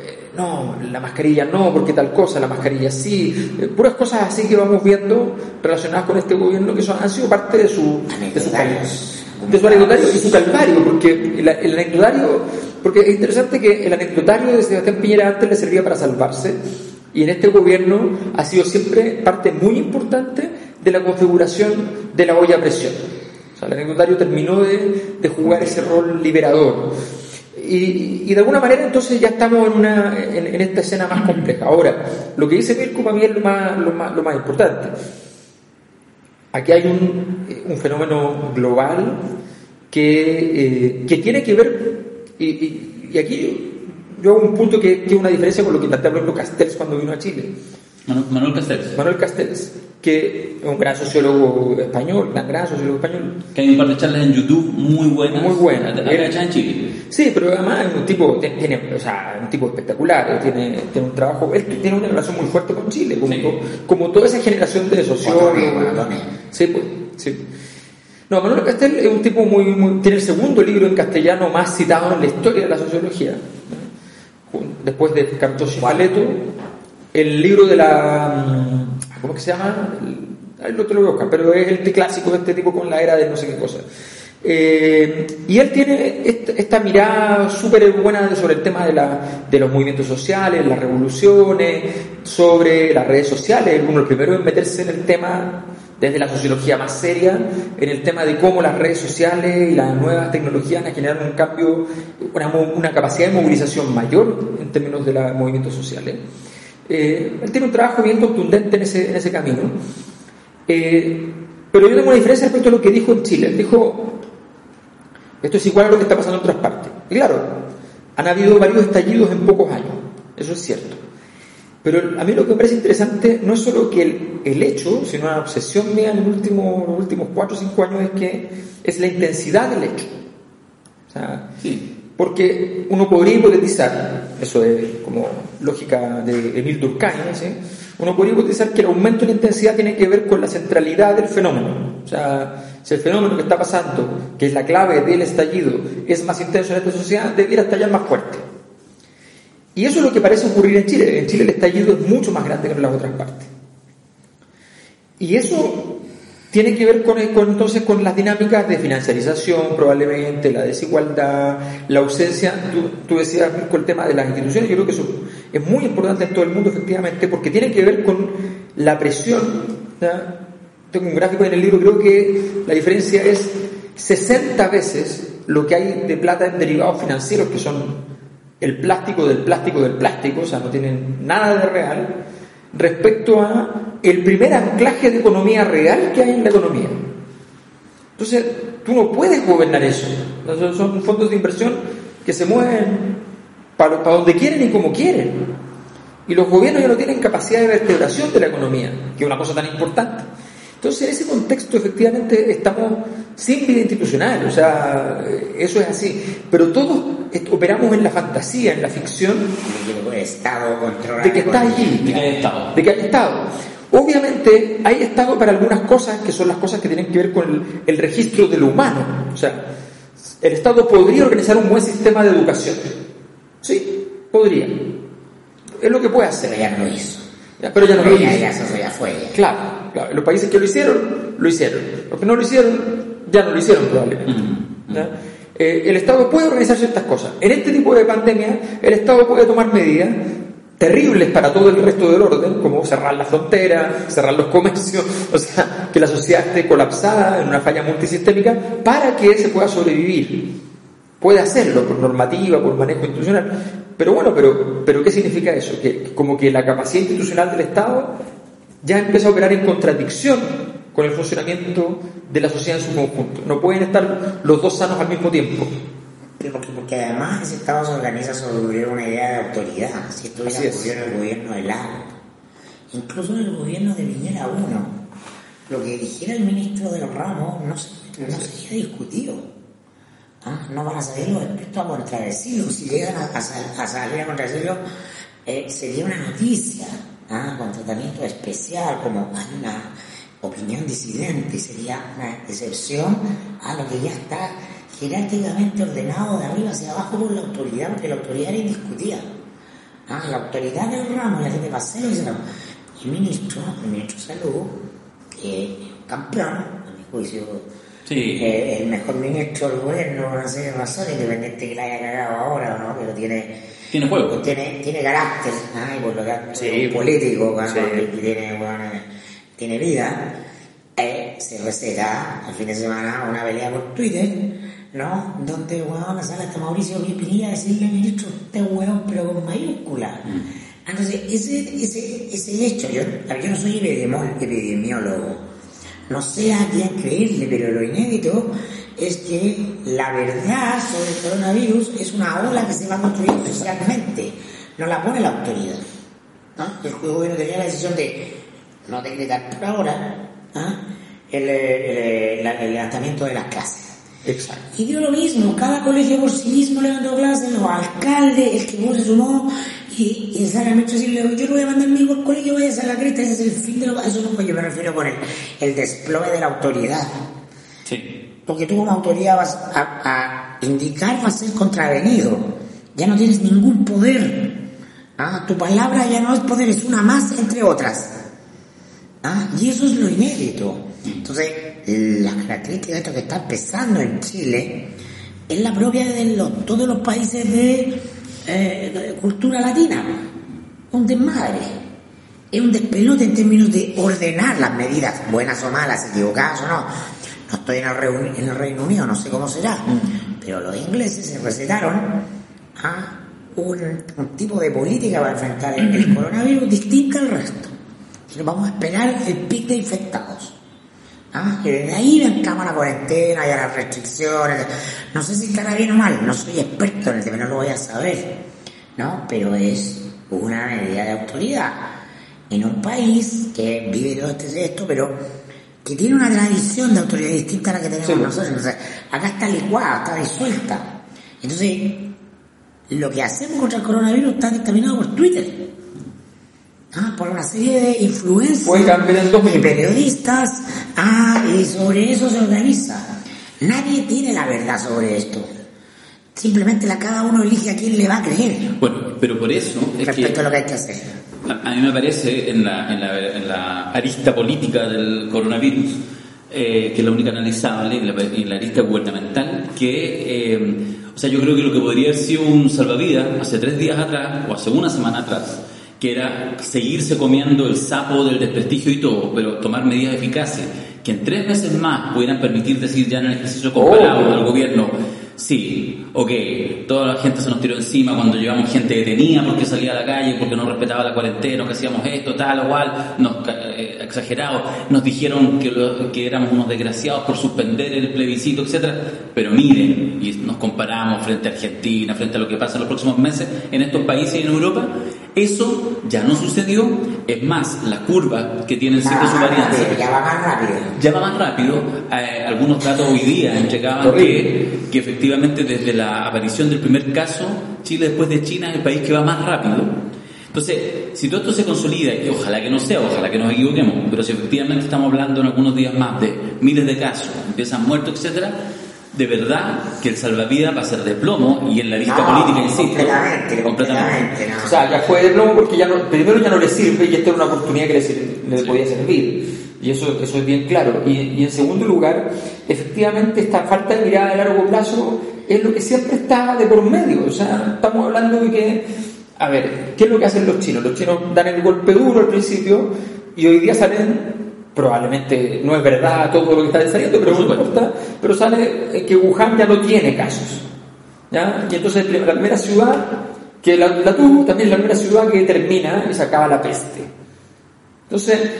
eh, no, la mascarilla no, porque tal cosa, la mascarilla sí, eh, puras cosas así que vamos viendo relacionadas con este gobierno que son, han sido parte de su, de de su anecdotario y su calvario, porque el, el anecdotario, porque es interesante que el anecdotario de Sebastián Piñera antes le servía para salvarse y en este gobierno ha sido siempre parte muy importante de la configuración de la olla presión. O sea, el anecdotario terminó de, jugar ese rol liberador. Y, de alguna manera entonces ya estamos en, una, en, esta escena más compleja. Ahora, lo que dice Mirko para mí es lo más, lo más, lo más importante. Aquí hay un, eh, fenómeno global que, eh, que tiene que ver, y, y- y aquí yo hago un punto que, es una diferencia con lo que plantea Pablo Castells cuando vino a Chile. Manu- Manuel Castells. Manuel Castells, que es un gran sociólogo español, gran, gran sociólogo español, Que hay un par de charlas en YouTube muy buenas. Muy buenas. Hechas en Chile. Sí, pero además es un tipo, tiene, tiene, o sea, un tipo espectacular, tiene, tiene un trabajo, él tiene una relación muy fuerte con Chile, como, Sí. como toda esa generación de sociólogos. Sí, pues, sí. No, Manuel Castel es un tipo muy, muy, tiene el segundo libro en castellano más citado en la historia de la sociología, después de Cartos y Paleto, el libro de la, mm, ¿cómo que se llama? Ahí lo te lo voy a buscar, pero es el clásico de este tipo con la era de no sé qué cosa. Eh, y él tiene esta, esta mirada súper buena sobre el tema de, la, de los movimientos sociales, las revoluciones, sobre las redes sociales. Uno el primero en meterse en el tema desde la sociología más seria, en el tema de cómo las redes sociales y las nuevas tecnologías han generado un cambio, una, capacidad de movilización mayor en términos de los movimientos sociales. Eh, él tiene un trabajo bien contundente en ese, camino. Eh, pero yo tengo una diferencia respecto a lo que dijo en Chile. Él dijo, esto es igual a lo que está pasando en otras partes. Claro, han habido varios estallidos en pocos años, eso es cierto. Pero a mí lo que me parece interesante no es solo que el, el hecho, sino una obsesión mía en los últimos, los últimos 4 o 5 años es que es la intensidad del hecho. O sea, Sí. porque uno podría hipotetizar, eso es como lógica de Emil Durkheim, ¿sí? uno podría hipotetizar que el aumento de la intensidad tiene que ver con la centralidad del fenómeno. O sea, si el fenómeno que está pasando, que es la clave del estallido, es más intenso en esta sociedad, debiera estallar más fuerte. Y eso es lo que parece ocurrir en Chile. En Chile el estallido es mucho más grande que en las otras partes. Y eso tiene que ver con, entonces con las dinámicas de financiarización, probablemente, la desigualdad, la ausencia. Tú, decías con el tema de las instituciones, yo creo que eso es muy importante en todo el mundo, efectivamente, porque tiene que ver con la presión. Tengo un gráfico en el libro, creo que la diferencia es 60 veces lo que hay de plata en derivados financieros, que son el plástico del plástico del plástico, o sea, no tienen nada de real, respecto a el primer anclaje de economía real que hay en la economía. Entonces, tú no puedes gobernar eso. Son fondos de inversión que se mueven para, para donde quieren y como quieren. Y los gobiernos ya no tienen capacidad de vertebración de la economía, que es una cosa tan importante. Entonces, en ese contexto, efectivamente, estamos sin vida institucional, o sea, eso es así. Pero todos operamos en la fantasía, en la ficción, Estado de que está allí, De que hay Estado. de que hay Estado. Obviamente hay Estado para algunas cosas que son las cosas que tienen que ver con el, el registro de lo humano. O sea, el Estado podría organizar un buen sistema de educación. Sí, podría. Es lo que puede Pero hacer. ya no lo hizo. Ya, Pero ya no lo ya, ya eso ya fue. ya. Claro, claro. Los países que lo hicieron, lo hicieron. Los que no lo hicieron, ya no lo hicieron probablemente. Mm, ¿Ya? Eh, el Estado puede organizar ciertas cosas. En este tipo de pandemia, el Estado puede tomar medidas terribles para todo el resto del orden, como cerrar la frontera, cerrar los comercios, o sea, que la sociedad esté colapsada en una falla multisistémica para que se pueda sobrevivir. Puede hacerlo por normativa, por manejo institucional. Pero bueno, pero, pero ¿qué significa eso? Que como que la capacidad institucional del Estado ya empieza a operar en contradicción con el funcionamiento de la sociedad en su conjunto. No pueden estar los dos sanos al mismo tiempo. Porque, porque además ese Estado se organiza sobre una idea de autoridad. Si esto es. el gobierno de Lago, incluso en el gobierno de Piñera 1, lo que eligiera el ministro del ramo no, se, no sería discutido. ¿Ah? No van a salir los expertos a contradecirlo. Si llegan a, a a salir a contradecirlo, eh, sería una noticia, ¿ah? con tratamiento especial, como hay una opinión disidente, sería una excepción a lo que ya está jerárquicamente ordenado de arriba hacia abajo por la autoridad, porque la autoridad era indiscutida. Ah, la autoridad del ramo, la gente paseo, dice, no. el ministro, el ministro de Salud, que un campeón, a mi juicio, Sí. el mejor ministro del gobierno por una serie de razones, independiente que la haya cagado ahora o no, pero tiene Tiene juego. tiene, tiene carácter, y por lo tanto Sí. es un político, Sí. tiene, bueno, tiene vida, eh, se receta al fin de semana una pelea por Twitter, ¿no? Donde, weón, sale hasta Mauricio Pinilla a decirle, ministro, usted weón, pero con mayúscula. Entonces, ese, ese, ese hecho, yo, yo no soy epidemió- epidemiólogo, no sé a quién creerle, pero lo inédito es que la verdad sobre el coronavirus es una ola que se va construyendo socialmente, no la pone la autoridad. ¿no? El gobierno tenía la decisión de no decretar por ahora ¿ah? el, el- levantamiento de las clases. Exacto. Y dio lo mismo, cada colegio por sí mismo levantó clases, los alcaldes, el que se sumó, y, y sale al metro y decirle, yo no voy a mandar a mi hijo al colegio, vaya a hacer la cresta, ese es el fin de lo Eso no, yo me refiero con el, el desplome de la autoridad. Sí. Porque tú como autoridad vas a, a indicar, vas a ser contravenido. Ya no tienes ningún poder. Ah, tu palabra ya no es poder, es una más entre otras. Ah, y eso es lo inédito. Entonces, la característica de esto que está empezando en Chile es la propia de los- todos los países de, eh, cultura latina. Un desmadre. Es un despelote en términos de ordenar las medidas, buenas o malas, equivocadas o no. No estoy en el, en el Reino Unido, no sé cómo será, pero los ingleses se recetaron a un, un tipo de política para enfrentar el, el coronavirus distinta al resto. Vamos a esperar el pic de infectados. ¿Ah? Y desde ahí vencamos la cuarentena y a las restricciones. No sé si estará bien o mal, no soy experto en el tema, no lo voy a saber. ¿No? Pero es una medida de autoridad. En un país que vive todo este esto, pero que tiene una tradición de autoridad distinta a la que tenemos Sí. nosotros. Entonces, acá está licuada, está disuelta. Entonces, lo que hacemos contra el coronavirus está dictaminado por Twitter. Ah, por una serie de influencers y periodistas. Ah, y sobre eso se organiza. Nadie tiene la verdad sobre esto. Simplemente la, cada uno elige a quién le va a creer Bueno, pero por eso es respecto que a lo que hay que hacer. a, a mí me parece en la, en la, en la arista política del coronavirus, eh, que es la única analizable, en la, en la arista gubernamental, que, eh, o sea, yo creo que lo que podría haber sido un salvavidas hace tres días atrás o hace una semana atrás, que era seguirse comiendo el sapo del desprestigio y todo, pero tomar medidas eficaces que en tres meses más pudieran permitir decir ya en el ejercicio comparado Oh. al gobierno, sí, ok, toda la gente se nos tiró encima cuando llevamos gente detenida porque salía a la calle, porque no respetaba la cuarentena, que hacíamos esto, tal o cual, nos, eh, exagerado, nos dijeron que, lo- que éramos unos desgraciados por suspender el plebiscito, etcétera, pero miren, y nos comparamos frente a Argentina, frente a lo que pasa en los próximos meses en estos países y en Europa, eso ya no sucedió, es más, la curva que tiene el ciclo Va más subvariante rápido, ya va más rápido. ya va más rápido. Eh, algunos datos hoy día entregaban que, que efectivamente desde la aparición del primer caso, Chile después de China es el país que va más rápido. Entonces, si todo esto se consolida, y ojalá que no sea, ojalá que nos equivoquemos, pero si efectivamente estamos hablando en algunos días más de miles de casos, empiezan muertos, etcétera, de verdad que el salvavidas va a ser de plomo y en la lista No, política, insisto, completamente, completamente, no. O sea, ya fue de plomo porque ya no, primero ya no le sirve y esta era una oportunidad que le, sir- le podía servir. Y eso, eso es bien claro. Y, y en segundo lugar, efectivamente esta falta de mirada a largo plazo es lo que siempre está de por medio. O sea, estamos hablando de que, a ver, ¿qué es lo que hacen los chinos? Los chinos dan el golpe duro al principio y hoy día salen, probablemente no es verdad todo lo que está saliendo, pero no importa, pero sale eh, que Wuhan ya no tiene casos. ¿ya? Y entonces la primera ciudad que la, la tuvo, también la primera ciudad que termina y se acaba la peste. Entonces,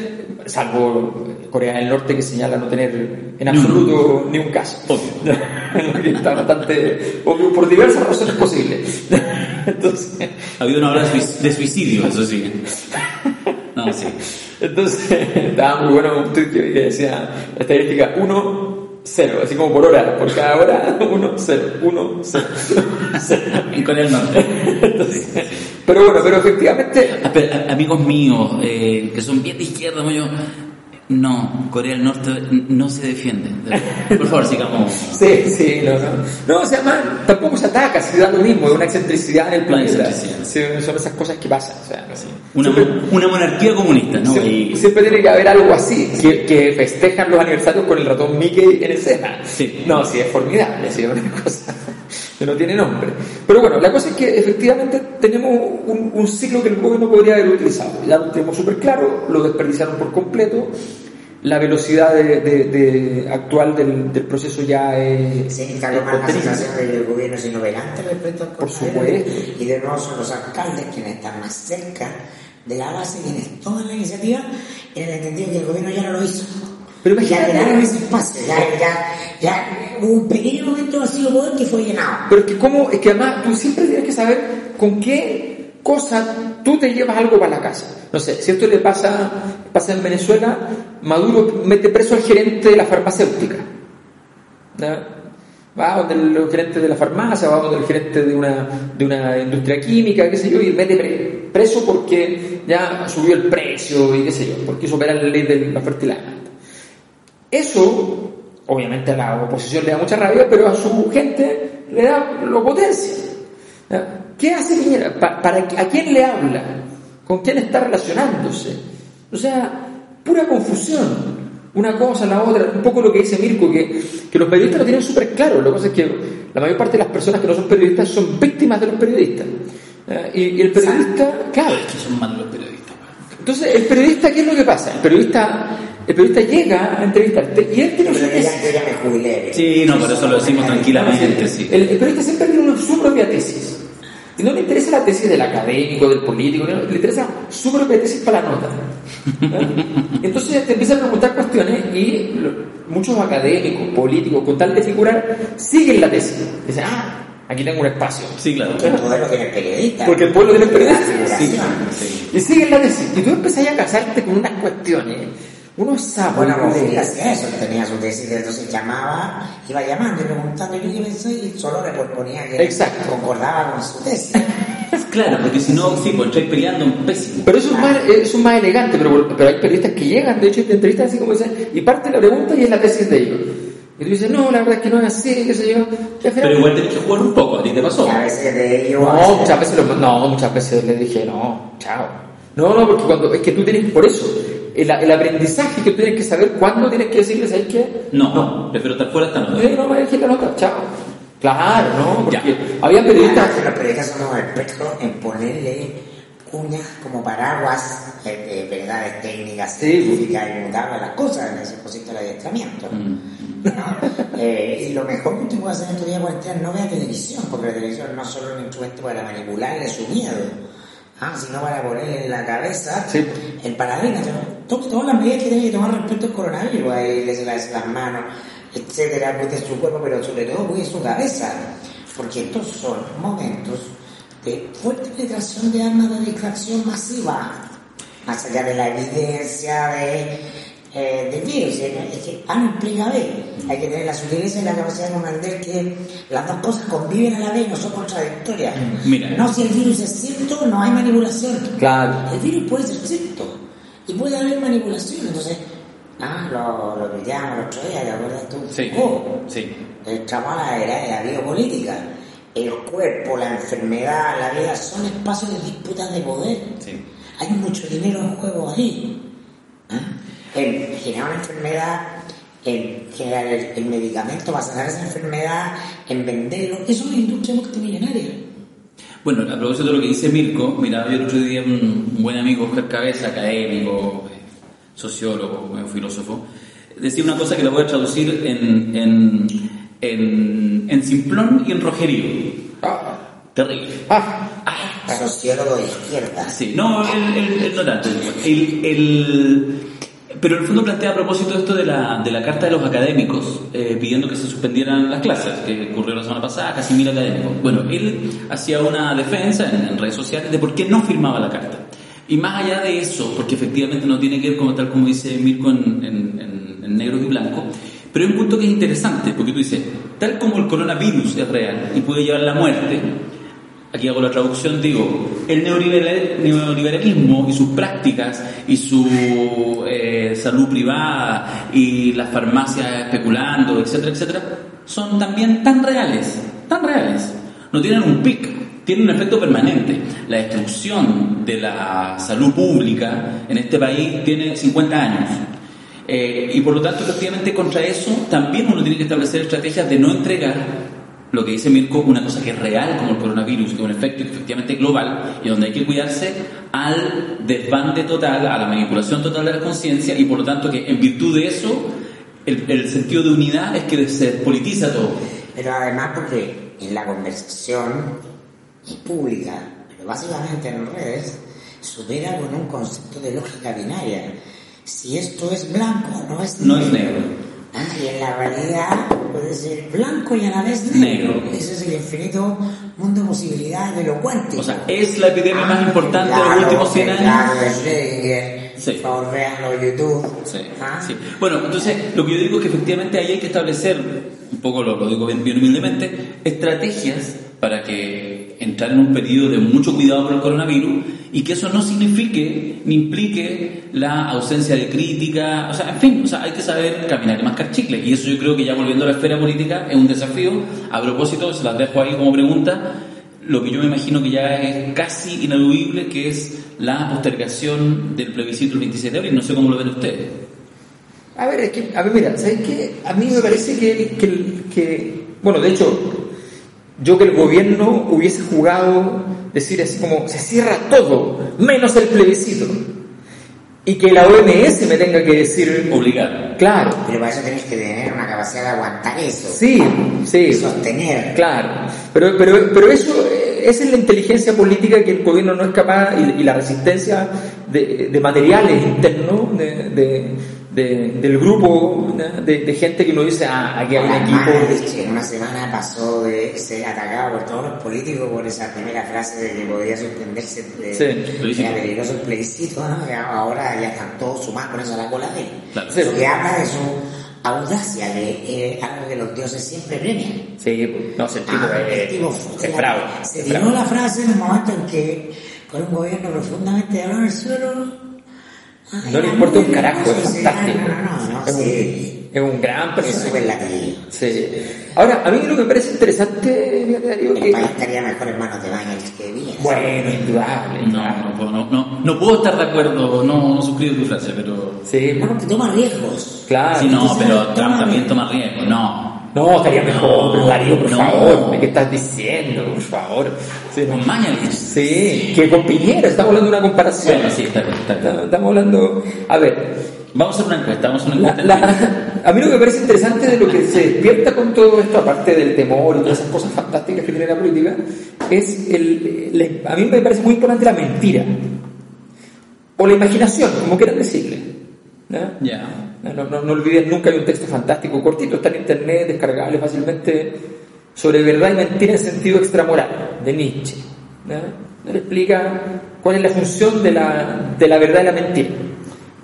salvo Corea del Norte que señala no tener en absoluto ni un caso. Obvio. está bastante obvio por diversas razones posibles. Entonces, Ha habido una hora de suicidio, eso sí. No, sí. Entonces estaba muy bueno un tweet que decía estadística 1, 0, así como por hora, por cada hora 1, 0, 1, 0. En Corea del Norte. Pero bueno, pero efectivamente a- amigos míos eh, que son bien de izquierda, como yo, no, Corea del Norte no se defiende. Por favor, sigamos. Sí, sí, no, no. No, o sea, man, tampoco se ataca, se da lo mismo, es una excentricidad en el planeta. Sí, son esas cosas que pasan. O sea, Una, siempre, una monarquía comunista, ¿no? siempre- Y- siempre tiene que haber algo así, que, que festejan los aniversarios con el ratón Mickey en escena. Sí. No, sí, es formidable, sí, es una cosa que no tiene nombre. Pero bueno, la cosa es que efectivamente tenemos un, un ciclo que el gobierno podría haber utilizado. Ya lo tenemos súper claro, lo desperdiciaron por completo. La velocidad de, de- de- actual del, del proceso ya es, Se es instaló más la sensación de que el gobierno es inoperante respecto al Por supuesto. Y de nuevo son los alcaldes quienes están más cerca de la base, quienes toman la iniciativa en el entendido que el gobierno ya no lo hizo. Pero ya imagínate- llenaron ese espacio, ya, ya, ya hubo un pequeño momento vacío de poder que fue llenado. Pero es que cómo, es que además tú siempre tienes que saber con qué cosa tú te llevas algo para la casa. No sé, si esto le pasa, pasa en Venezuela, Maduro mete preso al gerente de la farmacéutica. ¿Ya? Va donde el gerente de la farmacia, va donde el gerente de una, de una industria química, qué sé yo, y mete pre- preso porque ya subió el precio y qué sé yo, porque hizo operar la ley de la demanda. Eso, obviamente a la oposición le da mucha rabia, pero a su gente le da, lo potencia. ¿Qué hace Piñera? Para, ¿A quién le habla? ¿Con quién está relacionándose? O sea, pura confusión. Una cosa, la otra, un poco lo que dice Mirko, que, que los periodistas lo tienen súper claro. Lo que pasa es que la mayor parte de las personas que no son periodistas son víctimas de los periodistas. Y, y el periodista, claro, Que son malos los periodistas. entonces, el periodista, ¿qué es lo que pasa? El periodista, el periodista llega a entrevistarte y él tiene Pero su tesis. yo ya me jubilé. Sí, no, por eso lo decimos tranquilamente, sí. El, el periodista siempre tiene una- su propia tesis. Y no le interesa la tesis del académico, del político, no, le interesa su propia tesis para la nota. ¿Ya? Entonces te empieza a preguntar cuestiones y lo- muchos académicos, políticos, con tal de figurar, siguen la tesis. Dicen, ah, aquí tengo un espacio. Sí, claro. El poder lo tiene el periodista. Porque el pueblo tiene periodista. Sí. Sí. Y siguen la tesis. Y tú empezás a casarte con unas cuestiones, unos sapos. Bueno, como de- Gil hacía eso, tenía su tesis, entonces llamaba, iba llamando y preguntando, yo qué pensé, y solo le ponía que Exacto. concordaba con su tesis. Claro, porque si no, sí, pues estáis peleando un pésimo. Pero eso es más, eso es más elegante, pero, pero hay periodistas que llegan, de hecho, te entrevistan así como dicen, y parte la pregunta y es la tesis de ellos. Y tú dices, no, la verdad es que no es así, qué sé yo. Y Pero igual tenés que jugar un poco, a ti te pasó. Y a veces de ello... a No, muchas veces, lo- no, muchas veces le dije, no, chao. No, no, porque cuando, es que tú tienes, por eso, el, el aprendizaje que tienes que saber cuándo tienes que decirle, ¿sabes qué? No, no, prefiero estar fuera esta No, noche. no, me elegí la nota, chao. Claro, ¿no? Porque Ya. había periodistas... Los periodistas son unos expertos en ponerle cuñas como paraguas eh, de verdades técnicas, Sí. a las cosas en ese cosito del adiestramiento. Mm. ¿no? Eh, y lo mejor que usted puede hacer en días de cuarentena no vea televisión, porque la televisión no es solo un instrumento para manipularle su miedo, ah, sino para ponerle en la cabeza Sí. el paradigma. Todas las medidas que tiene que tomar respecto al coronavirus, las, las manos, etcétera, cuide su cuerpo, pero sobre todo cuide su cabeza, porque estos son momentos de fuerte penetración de armas de distracción masiva, más allá de la evidencia de, eh, del virus. Es que A no implica B. Hay que tener la sutileza y la capacidad de comprender que las dos cosas conviven a la vez y no son contradictorias. Mira. No, si el virus es cierto, no hay manipulación. Claro. El virus puede ser cierto y puede haber manipulación. Entonces, ah, lo, lo que llaman el otro día, ¿te acuerdas tú? Sí, Oh, sí. Estamos a la era de la biopolítica. El cuerpo, la enfermedad, la vida son espacios de disputas de poder. Sí. Hay mucho dinero en juego ahí. ¿Ah? En generar una enfermedad, en generar el, el medicamento para sanar esa enfermedad, en venderlo. Eso es una industria multimillonaria. Bueno, a propósito de lo que dice Mirko, mira, yo el otro día un, buen amigo, Oscar Cabeza, académico, eh, sociólogo, filósofo, decía una cosa que la voy a traducir en, en, en, en simplón y en rojerío. Ah, Terrible. ah, Ah, Sociólogo de izquierda. Sí, no, el, el, el no tanto. El, el- pero en el fondo plantea a propósito esto de la, de la carta de los académicos, eh, pidiendo que se suspendieran las clases, que ocurrió la semana pasada, casi mil académicos. Bueno, él hacía una defensa en, en redes sociales de por qué no firmaba la carta. Y más allá de eso, porque efectivamente no tiene que ver como tal como dice Mirko en, en, en- negro y blanco, pero hay un punto que es interesante, porque tú dices, tal como el coronavirus es real y puede llevar la muerte, aquí hago la traducción, digo, el neoliberal- neoliberalismo y sus prácticas y su eh, salud privada y las farmacias especulando, etcétera, etcétera, son también tan reales, tan reales. No tienen un pic, tienen un efecto permanente. La destrucción de la salud pública en este país tiene 50 años. Eh, y por lo tanto, efectivamente, contra eso también uno tiene que establecer estrategias de no entregar lo que dice Mirko, una cosa que es real como el coronavirus, que es un efecto efectivamente global y donde hay que cuidarse al desbande total, a la manipulación total de la conciencia y por lo tanto que en virtud de eso el, el sentido de unidad es que se politiza todo. Pero además porque en la conversación pública, pero básicamente en redes, supera con un concepto de lógica binaria. Si esto es blanco, no es No es negro. Ah, y en la realidad puede ser blanco y a la vez negro. Negro. Ese es el infinito mundo de posibilidades de lo cuántico. O sea, es la epidemia más importante de los Claro, últimos 100 años. Claro, de. Sí. Por favor, véanlo en YouTube. Sí, Ah. sí. Bueno, entonces lo que yo digo es que efectivamente ahí hay que establecer, un poco lo, lo digo bien, bien humildemente, estrategias para que entrar en un periodo de mucho cuidado por el coronavirus y que eso no signifique ni implique la ausencia de crítica, o sea, en fin, o sea, hay que saber caminar y mascar chicle y eso yo creo que ya volviendo a la esfera política es un desafío. A propósito, se las dejo ahí como pregunta, lo que yo me imagino que ya es casi ineludible, que es la postergación del plebiscito el 26 de abril. No sé cómo lo ven ustedes. A ver, es que, a ver, mira, ¿sabes qué? A mí me parece que, que, que- bueno, de hecho, yo que el gobierno hubiese jugado, decir así como, se cierra todo, menos el plebiscito. Y que la OMS me tenga que decir, Obligar. claro, Pero para eso tenés que tener una capacidad de aguantar eso. sí, sí, Sostener. Claro, pero, pero, pero eso, esa es la inteligencia política que el gobierno no es capaz y, y la resistencia de, de materiales internos de, de- de- del grupo ¿no? de, de gente que uno dice, ah, aquí hay un equipo. Lich, en una semana pasó de ser atacado por todos los políticos por esa primera frase de que podía suspenderse de, Sí, era peligroso el plebiscito, ¿no? Que ahora ya están todos sumados con eso a la cola de él. Claro. Sí. Que habla de su audacia, que es algo que los dioses siempre premian. Sí, no, tipo Ah, es, el tipo es bravo. Se tiró la frase en el momento en que, con un gobierno profundamente de en el suelo, ay, No le importa un carajo, es fantástico. No, no, no, es, sí. un, es un gran personaje. Sí. Ahora, a mí lo que me parece interesante, Darío, El que... país estaría mejor en manos de Baños que bien. Bueno, indudable. No, no, puedo- no, no, no puedo estar de acuerdo, no, no suscribo tu frase, pero... Sí, No, porque toma riesgos. claro. Sí, no, pero Trump también toma riesgo, no. No, estaría mejor, pero Darío, por no. favor, ¿de qué estás diciendo? Por favor. Sí, Con Mañalich. Sí, que con Piñera, estamos hablando de una comparación. Bueno, sí, está bien, está. Estamos hablando. A ver, Vamos a hacer una encuesta, vamos a hacer una encuesta. la- a mí lo que me parece interesante de lo que se despierta con todo esto, aparte del temor y todas esas cosas fantásticas que tiene la política, es el. a mí me parece muy importante la mentira. O la imaginación, como quieran decirle. ¿No? Ya. No, no, no, olviden nunca, hay un texto fantástico, cortito, está en internet, descargable fácilmente, sobre verdad y mentira en sentido extramoral, de Nietzsche. ¿no? Él explica cuál es la función de la, de la verdad y la mentira.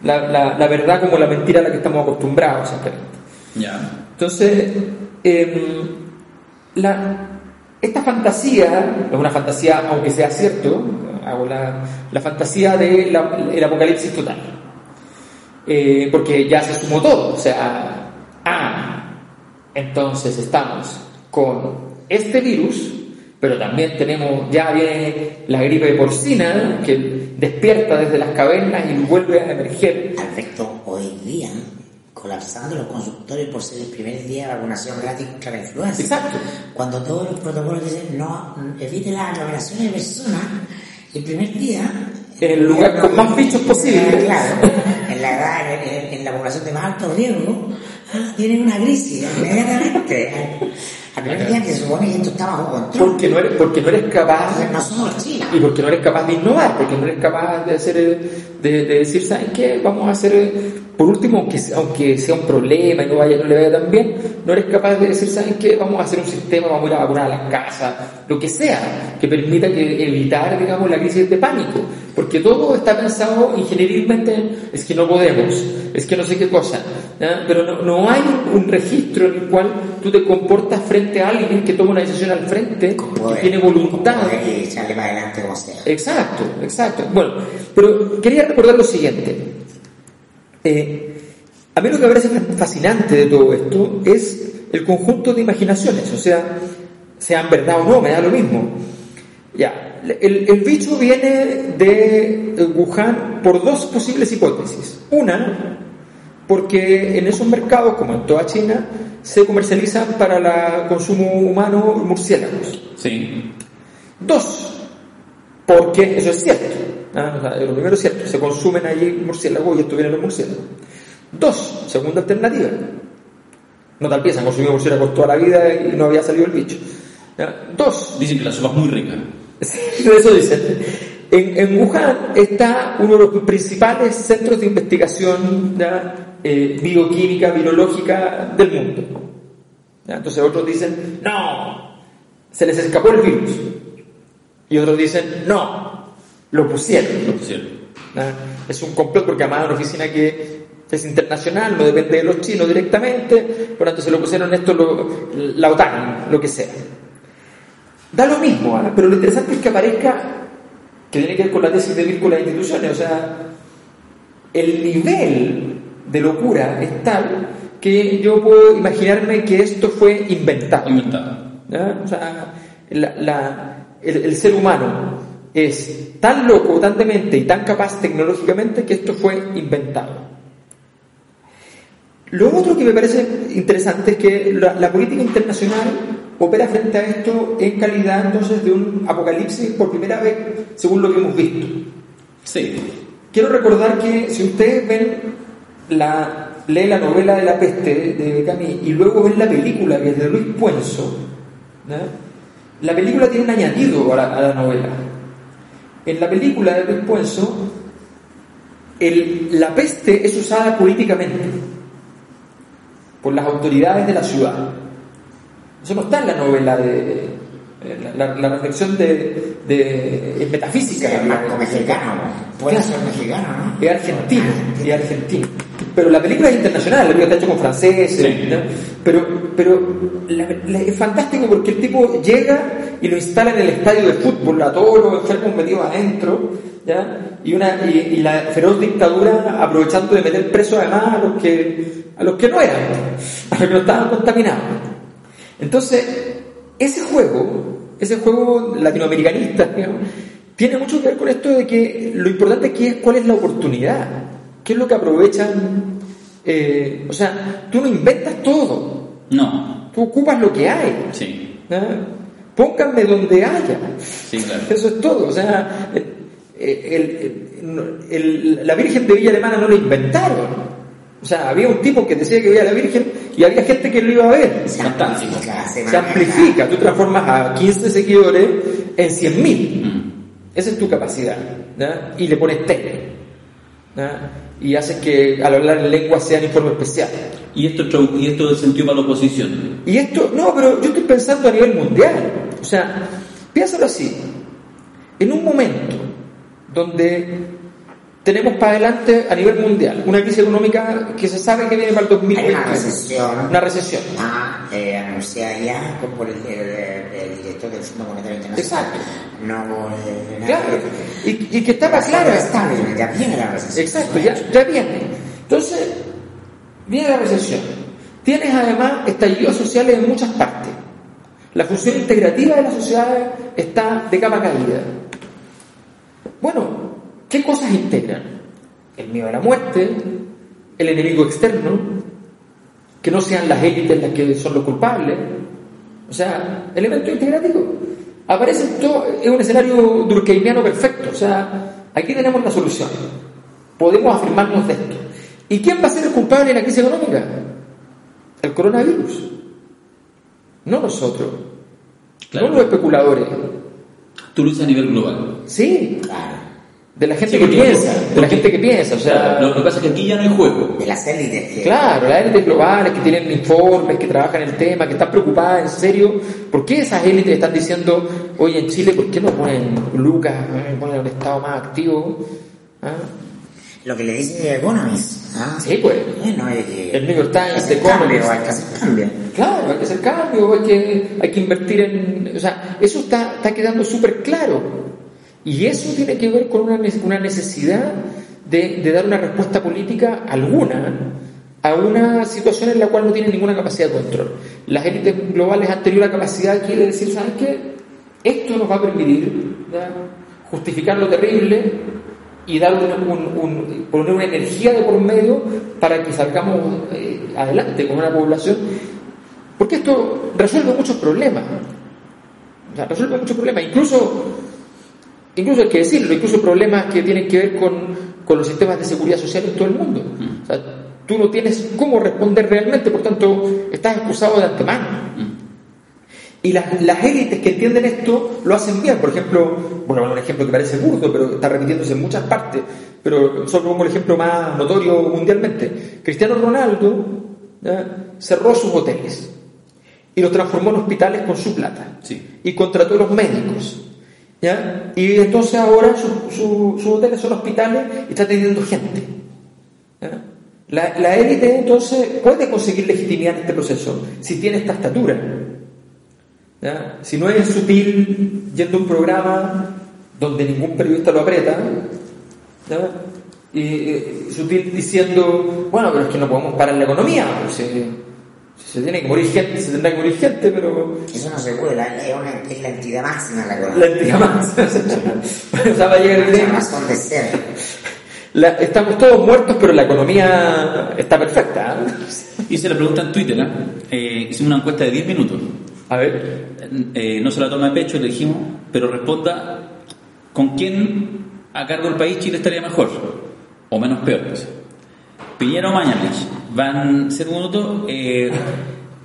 La, la- la verdad como la mentira a la que estamos acostumbrados simplemente. Ya. Entonces, em, la, esta fantasía, es una fantasía, aunque sea cierto, hago la, la fantasía del apocalipsis total. Eh, porque ya se sumó todo, o sea, ah, entonces estamos con este virus, pero también tenemos, ya viene la gripe porcina que despierta desde las cavernas y vuelve a emerger. Alberto, hoy día, colapsando los consultorios por ser el primer día de vacunación gratis contra la influenza. Exacto. Cuando todos los protocolos dicen no, evite la aglomeración de personas, el primer día... En el lugar con más bichos posible. Claro, en en la población de más alto riesgo, ah, tienen una crisis inmediatamente. Día que se supone que esto estaba bajo control. Porque no eres, porque no eres capaz Entonces, no somos China. y porque no eres capaz de innovar, porque no eres capaz de hacer, eh, de, de decir, ¿saben qué? Vamos a hacer, eh, por último, aunque, sea- aunque sea un problema y no vaya, no le vaya tan bien, no eres capaz de decir, ¿saben qué? Vamos a hacer un sistema, vamos a ir a vacunar a las casas, lo que sea, que permita que evitar, digamos, la crisis de pánico, porque todo está pensado ingenierilmente, en, es que no podemos, es que no sé qué cosa, pero no, no hay un registro en el cual tú te comportas frente a alguien que toma una decisión al frente, Con que poder, tiene voluntad. poder y echarle para adelante como sea. Exacto, exacto. Bueno, pero quería recordar lo siguiente. Eh, a mí lo que me parece fascinante de todo esto es el conjunto de imaginaciones, o sea, sean verdad o no, me da lo mismo. Ya, el, el bicho viene de Wuhan por dos posibles hipótesis. Una, porque en esos mercados, como en toda China, se comercializan para el consumo humano murciélagos. Sí. Dos, porque eso es cierto. ¿ah? O sea, lo primero es cierto, se consumen allí murciélagos y de los murciélagos. Dos, segunda alternativa. No tal piensa, han consumido murciélagos toda la vida y no había salido el bicho. Dos, Dicen que la sopa es muy rica. eso dicen. En, en Wuhan está uno de los principales centros de investigación ¿ya? Eh, bioquímica, virológica del mundo. Entonces otros dicen, no, se les escapó el virus. Y otros dicen, no, lo pusieron. Es un complot porque además una oficina que es internacional, no depende de los chinos directamente, por lo tanto se lo pusieron esto la OTAN, lo que sea. Da lo mismo, ¿ah? pero lo interesante es que aparezca, que tiene que ver con la tesis de con las instituciones, o sea, el nivel de locura es tal que yo puedo imaginarme que esto fue inventado. Inventado. ¿ya? O sea, la- la- el, el ser humano es tan loco, tan demente y tan capaz tecnológicamente que esto fue inventado. Lo otro que me parece interesante es que la, la política internacional opera frente a esto en calidad entonces de un apocalipsis por primera vez según lo que hemos visto. Sí. Quiero recordar que si ustedes ven la, lee la novela de la peste de Camus y luego ven la película que es de Luis Puenzo, la película tiene un añadido a la, a la novela. En la película de Luis Puenzo, el- la peste es usada políticamente por las autoridades de la ciudad. Eso no está en la novela de... eh, La, reflexión de, de- es metafísica. Es digamos. mexicano, ¿no? Puede ser mexicano, ¿no? Es argentino, es argentino. Pero la película es internacional, la película está hecha con franceses, Sí. ¿no? pero, pero la- la- es fantástico porque el tipo llega y lo instala en el estadio de fútbol, a todos los enfermos metidos adentro, ¿ya? Y, una, y, y la feroz dictadura aprovechando de meter presos además a los que, a los que no eran, a los que no estaban contaminados. Entonces, ese juego, ese juego latinoamericanista, digamos, tiene mucho que ver con esto de que lo importante aquí es cuál es la oportunidad, qué es lo que aprovechan. eh, o sea, tú no inventas todo, No. tú ocupas lo que hay. Sí. ¿ah? Pónganme donde haya. Sí, claro. Eso es todo. O sea, el- el- el- la Virgen de Villa Alemana no la inventaron. O sea, había un tipo que decía que veía a la Virgen y había gente que lo iba a ver. Se Fantástico. amplifica, se tú transformas a 15 seguidores en 100.000. Mm. Esa es tu capacidad. ¿ya? Y le pones tele. ¿ya? Y haces que al hablar en lengua sean informe especial. Y esto, y esto es sentido para la oposición. Y esto, no, pero yo estoy pensando a nivel mundial. O sea, piénsalo así. En un momento donde tenemos para adelante a nivel mundial una crisis económica que se sabe que viene para el 2020. Hay una recesión. Una recesión. Ah, eh, anunciada ya por el, el- el director del Fondo Monetario Internacional. Exacto. No, eh, Claro. Y, y que estaba La clara. estable, ya viene la recesión. Exacto, ya, ya viene. Entonces, viene la recesión. Tienes además estallidos sociales en muchas partes. La función integrativa de la sociedad está de capa caída. Bueno, ¿qué cosas integran? El miedo a la muerte, el enemigo externo, que no sean las élites las que son los culpables. O sea, elemento integrativo. Aparece todo, es un escenario durkheimiano perfecto. O sea, aquí tenemos la solución. Podemos afirmarnos de esto. ¿Y quién va a ser el culpable de la crisis económica? El coronavirus. no nosotros, Claro. no los especuladores, Tú a nivel global. sí, Claro. De la gente Sí, que piensa, de la gente que piensa, o sea, Claro, lo, lo que pasa es que aquí ya no hay juego. De las élites que... Claro, las élites globales que tienen informes, que trabajan el tema, que están preocupadas en serio. ¿Por qué esas élites están diciendo, oye, en Chile, ¿por qué no ponen Lucas, eh, ponen un Estado más activo? ¿Ah? Lo que le dice Economist. ¿ah? Sí, pues. Bueno, es que... El New York Times, es The Economist. hay que hacer cambio. Claro, hay que hacer cambio, hay que, hay que invertir en... O sea, eso está, está quedando súper claro. Y eso tiene que ver con una, ne- una necesidad de, dar una respuesta política alguna a una situación en la cual no tienen ninguna capacidad de control. Las élites globales han tenido la capacidad aquí de decir, ¿sabes qué? Esto nos va a permitir justificar lo terrible y dar poner una energía de por medio para que salgamos eh, adelante con una población porque esto resuelve muchos problemas. Sea, resuelve muchos problemas. Incluso, incluso hay que decirlo, incluso problemas que tienen que ver con, con los sistemas de seguridad social en todo el mundo. O sea, tú no tienes cómo responder realmente, por tanto, estás excusado de antemano. Y las, las élites que entienden esto lo hacen bien. Por ejemplo, bueno, un ejemplo que parece burdo, pero está repitiéndose en muchas partes, pero solo pongo el ejemplo más notorio mundialmente. Cristiano Ronaldo ¿ya? cerró sus hoteles y los transformó en hospitales con su plata. Sí. Y contrató a los médicos. ¿Ya? Y entonces ahora su- su- sus hoteles son hospitales y está teniendo gente. La, la élite entonces puede conseguir legitimidad en este proceso si tiene esta estatura. ¿ya? Si no es sutil yendo a un programa donde ningún periodista lo aprieta, ¿ya? y eh, sutil diciendo, bueno, pero es que no podemos parar la economía, pues, si se tiene que morir gente, se tendrá que morir gente, pero Eso no se puede, la- es, una- es la entidad máxima la la economía. entidad más. o sea, va a llegar el día- la razón de ser. la- estamos todos muertos, pero la economía está perfecta. ¿eh? Hice la pregunta en Twitter, ¿eh? Eh, hicimos una encuesta de 10 minutos. A ver, Eh, no se la toma de pecho, le dijimos, pero responda con quién a cargo del país Chile estaría mejor o menos peor. pues. Piñera o Mañalich, van 0 minutos. eh,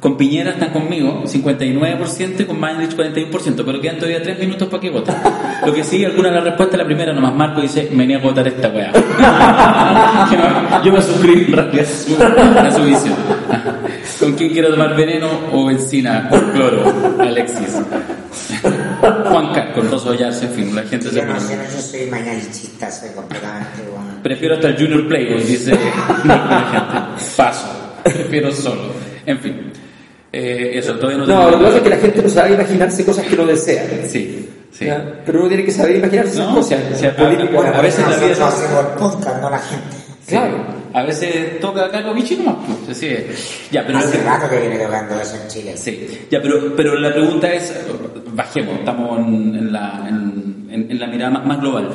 con Piñera están conmigo 59% y con Mañalich 41%, pero quedan todavía 3 minutos para que voten. Lo que sí, alguna de las respuestas, la primera nomás Marco dice, me niego a votar esta weá. Yo me suscribí rápido a su, visión. ¿Con quién quiero tomar veneno o benzina por cloro? Alexis. Juanca, con dos ollas, en fin, la gente se Yo no no, yo soy mañalichista, soy completamente. Prefiero hasta el Junior Playboy, dice la gente. Paso. Prefiero solo. En fin. Eh, eso, todavía no no, lo que pasa es que la gente no sabe imaginarse cosas que no desea. Sí, sí. Pero uno tiene que saber imaginarse esas No, cosas. o sea, política. bueno, a veces la vida el podcast, no la gente. Claro. A veces toca acá con nomás. pues, así es. Ya, pero Hace rato que viene tocando eso en Chile. Sí, ya, pero, pero la pregunta es, bajemos, estamos en, en la, en, en- en la mirada más, más global.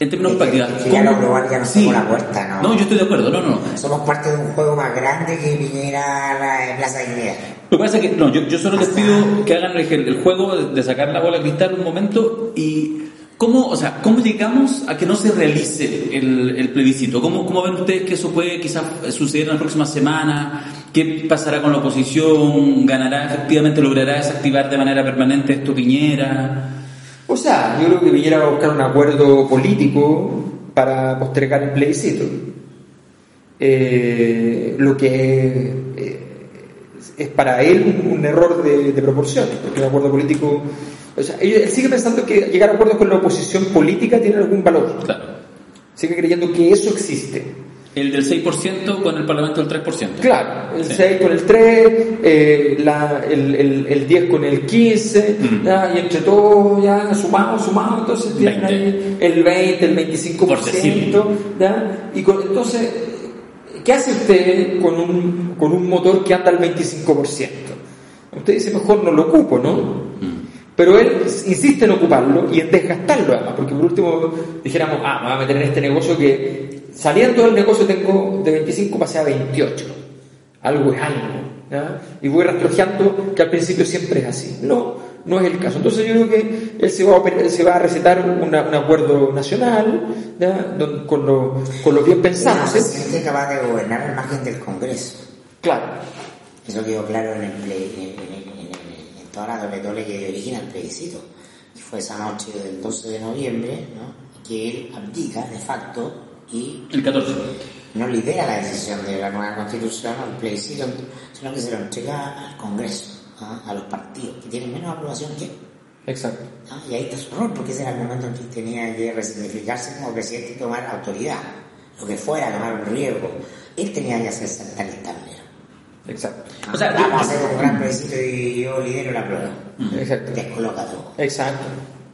En términos prácticos, ya lo global ya nos tocó la puerta, ¿no? No, yo estoy de acuerdo, no, no, no. Somos parte de un juego más grande que viniera a la Plaza Dignidad. Lo que pasa es que, no, yo, yo solo les pido que hagan el, el juego de, sacar la bola de cristal un momento y cómo, o sea, cómo llegamos a que no se realice el, el plebiscito. ¿Cómo, ¿Cómo ven ustedes que eso puede quizás suceder en las próximas semanas? ¿Qué pasará con la oposición? ¿Ganará efectivamente, logrará desactivar de manera permanente esto Piñera? O sea, yo creo que Piñera va a buscar un acuerdo político para postergar el plebiscito. Eh, lo que eh, es para él un, un error de, de proporciones, porque un acuerdo político. O sea, él, él sigue pensando que llegar a acuerdos con la oposición política tiene algún valor. Claro. Sigue creyendo que eso existe. El del 6% con el Parlamento del 3%. Claro, el Sí. 6 con el 3, eh, la- el, el, el 10 con el 15, Mm. ya, y entre todo ya sumado, sumado, entonces tienen 20. ahí el 20, el 25%, Por decir. ya, y con, entonces, ¿qué hace usted con un, con un motor que anda al 25%? Usted dice, mejor no lo ocupo, ¿no? Mm. Pero él insiste en ocuparlo y en desgastarlo además, porque por último dijéramos, ah, me voy a meter en este negocio que saliendo del negocio tengo de 25 pasé a 28. Algo es algo. ¿ya? Y voy rastrojeando que al principio siempre es así. No, no es el caso. Entonces yo creo que él se va a, se va a recetar una- un acuerdo nacional ¿ya? Con, lo, con los bien pensados. ¿eh? presidente capaz de gobernar al margen del Congreso. Claro. Eso quedó claro en el, play- en, en- en- ahora doble doble que origina el plebiscito. Y fue esa noche del 12 de noviembre, ¿no? Que él abdica de facto y El 14. no lidera la decisión de la nueva constitución o el plebiscito, sino que se lo entrega al Congreso, ¿ah? a los partidos, que tienen menos aprobación que él. Exacto. ¿ah? Y ahí está su error, porque ese era el momento en que tenía que resignificarse como presidente y tomar autoridad, lo que fuera, tomar un riesgo. Él tenía que hacer saltar el tablero. Exacto. ¿ah? O sea, Vamos a hacer un gran plebiscito y yo lidero la prueba. Exacto. Descoloca todo. Exacto.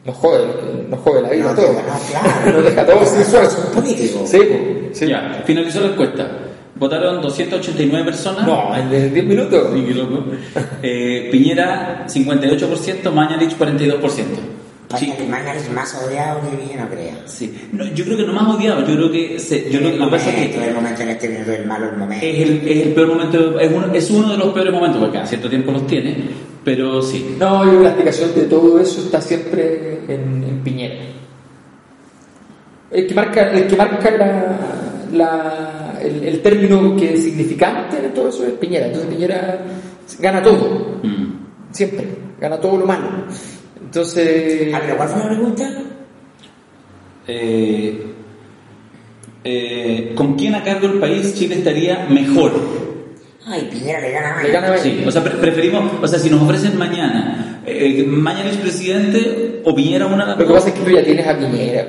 Nos jode, nos jode la vida No, todo. no, claro. Nos deja todo sin suerte. Son políticos. Sí, sí. Ya, finalizó la encuesta. Votaron 289 personas. No, en 10 minutos. Sí, qué loco. Eh, Piñera 58%, Mañalich 42%. Sí, Mañana es más odiado que Villeno crea. sí. No, yo creo que no más odiado, yo creo que se- yo creo que lo que pasa es que el momento en este minuto del malo el momento. es el, es el peor momento, es uno, es uno de los peores momentos, porque cada cierto tiempo los tiene, pero sí. No, yo creo que la explicación de todo eso está siempre en, en Piñera. El que marca, el que marca la, la- el, el término que es significante de todo eso es Piñera. Entonces Piñera gana todo, Mm. siempre, gana todo lo malo. Entonces, Ah, pero ¿cuál fue la pregunta? Eh, eh, ¿Con quién a cargo el país Chile estaría mejor? Ay, Piñera le gana a Le Mañana. gana- Sí, o sea, pre- preferimos, o sea, si nos ofrecen mañana, eh, mañana es presidente o Piñera una de las lo que pasa es que tú ya tienes a Piñera.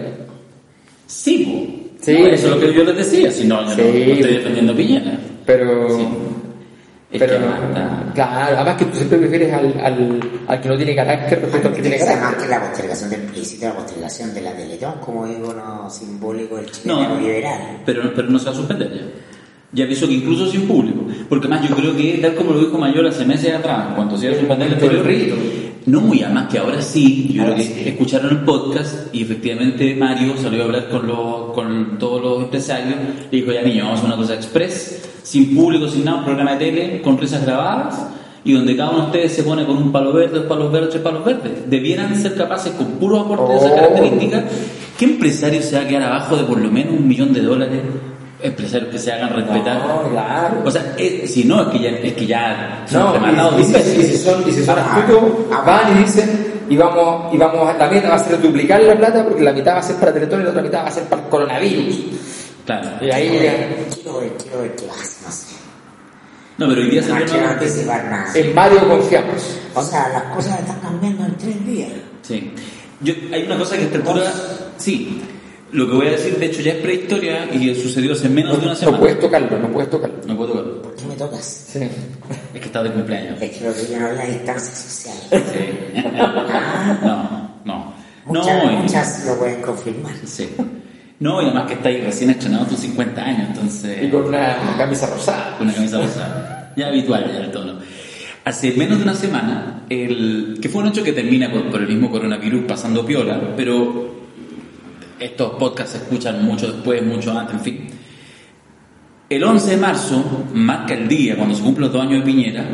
Sí. Sí. No, eso es lo que yo les decía, si no, yo no- Sí. no, estoy defendiendo a Piñera. Pero, Pero que mata. claro, además que tú siempre prefieres al, al, al que no tiene carácter respecto al que tiene Además carácter. que la postergación del plebiscito, la postergación de la Teletón como ícono simbólico del No, chileno liberal. pero, pero no se va a suspender ya. Ya avisó que incluso sin público. Porque más yo creo que, tal como lo dijo Mayor hace meses atrás, cuando se iba a suspender el rito. No, muy además que ahora sí, yo Ahora creo que sí. escucharon el podcast y efectivamente Mario salió a hablar con, los, con todos los empresarios y dijo, ya niño, vamos a hacer una cosa express, sin público, sin nada, un programa de tele, con risas grabadas y donde cada uno de ustedes se pone con un palo verde, dos palos verdes, tres palos verdes. Debieran ser capaces con puros aportes de esa Oh. característica. ¿Qué empresario se va a quedar abajo de por lo menos un millón de dólares? Empresarios que se hagan respetar. No, claro. O sea, eh, si no, es que ya, es que ya son No, y, y, y si son, y si son astutos, van y dicen, y vamos, y vamos, a- la meta va a ser duplicar la plata porque la mitad va a ser para Teletón y la otra mitad va a ser para el coronavirus. Claro. Y ahí Quiero ver, quiero ver, qué no. No, pero hoy día No una- anticipar nada. en Mario confiamos. O sea, las cosas están cambiando en tres días. Sí. Yo, hay una cosa que a esta altura, sí, lo que voy a decir de hecho ya es prehistoria y sucedió hace menos No, de una no semana. puedes tocarlo, no puedes tocarlo. No puedo tocarlo. ¿Por qué me tocas? Sí. Es que estaba de cumpleaños. Es que lo que yo no es la distancia social. Sí. no, no. Muchas, no, y- muchas lo pueden confirmar. Sí. No, y además que está ahí recién estrenado tus 50 años, entonces... Y con una camisa rosada. Con una camisa rosada. Ya habitual, ya el tono. Hace menos de una semana, el, que fue un hecho que termina por, por el mismo coronavirus pasando piola, pero estos podcasts se escuchan mucho después, mucho antes, en fin. El 11 de marzo marca el día, cuando se cumplen los dos años de Piñera,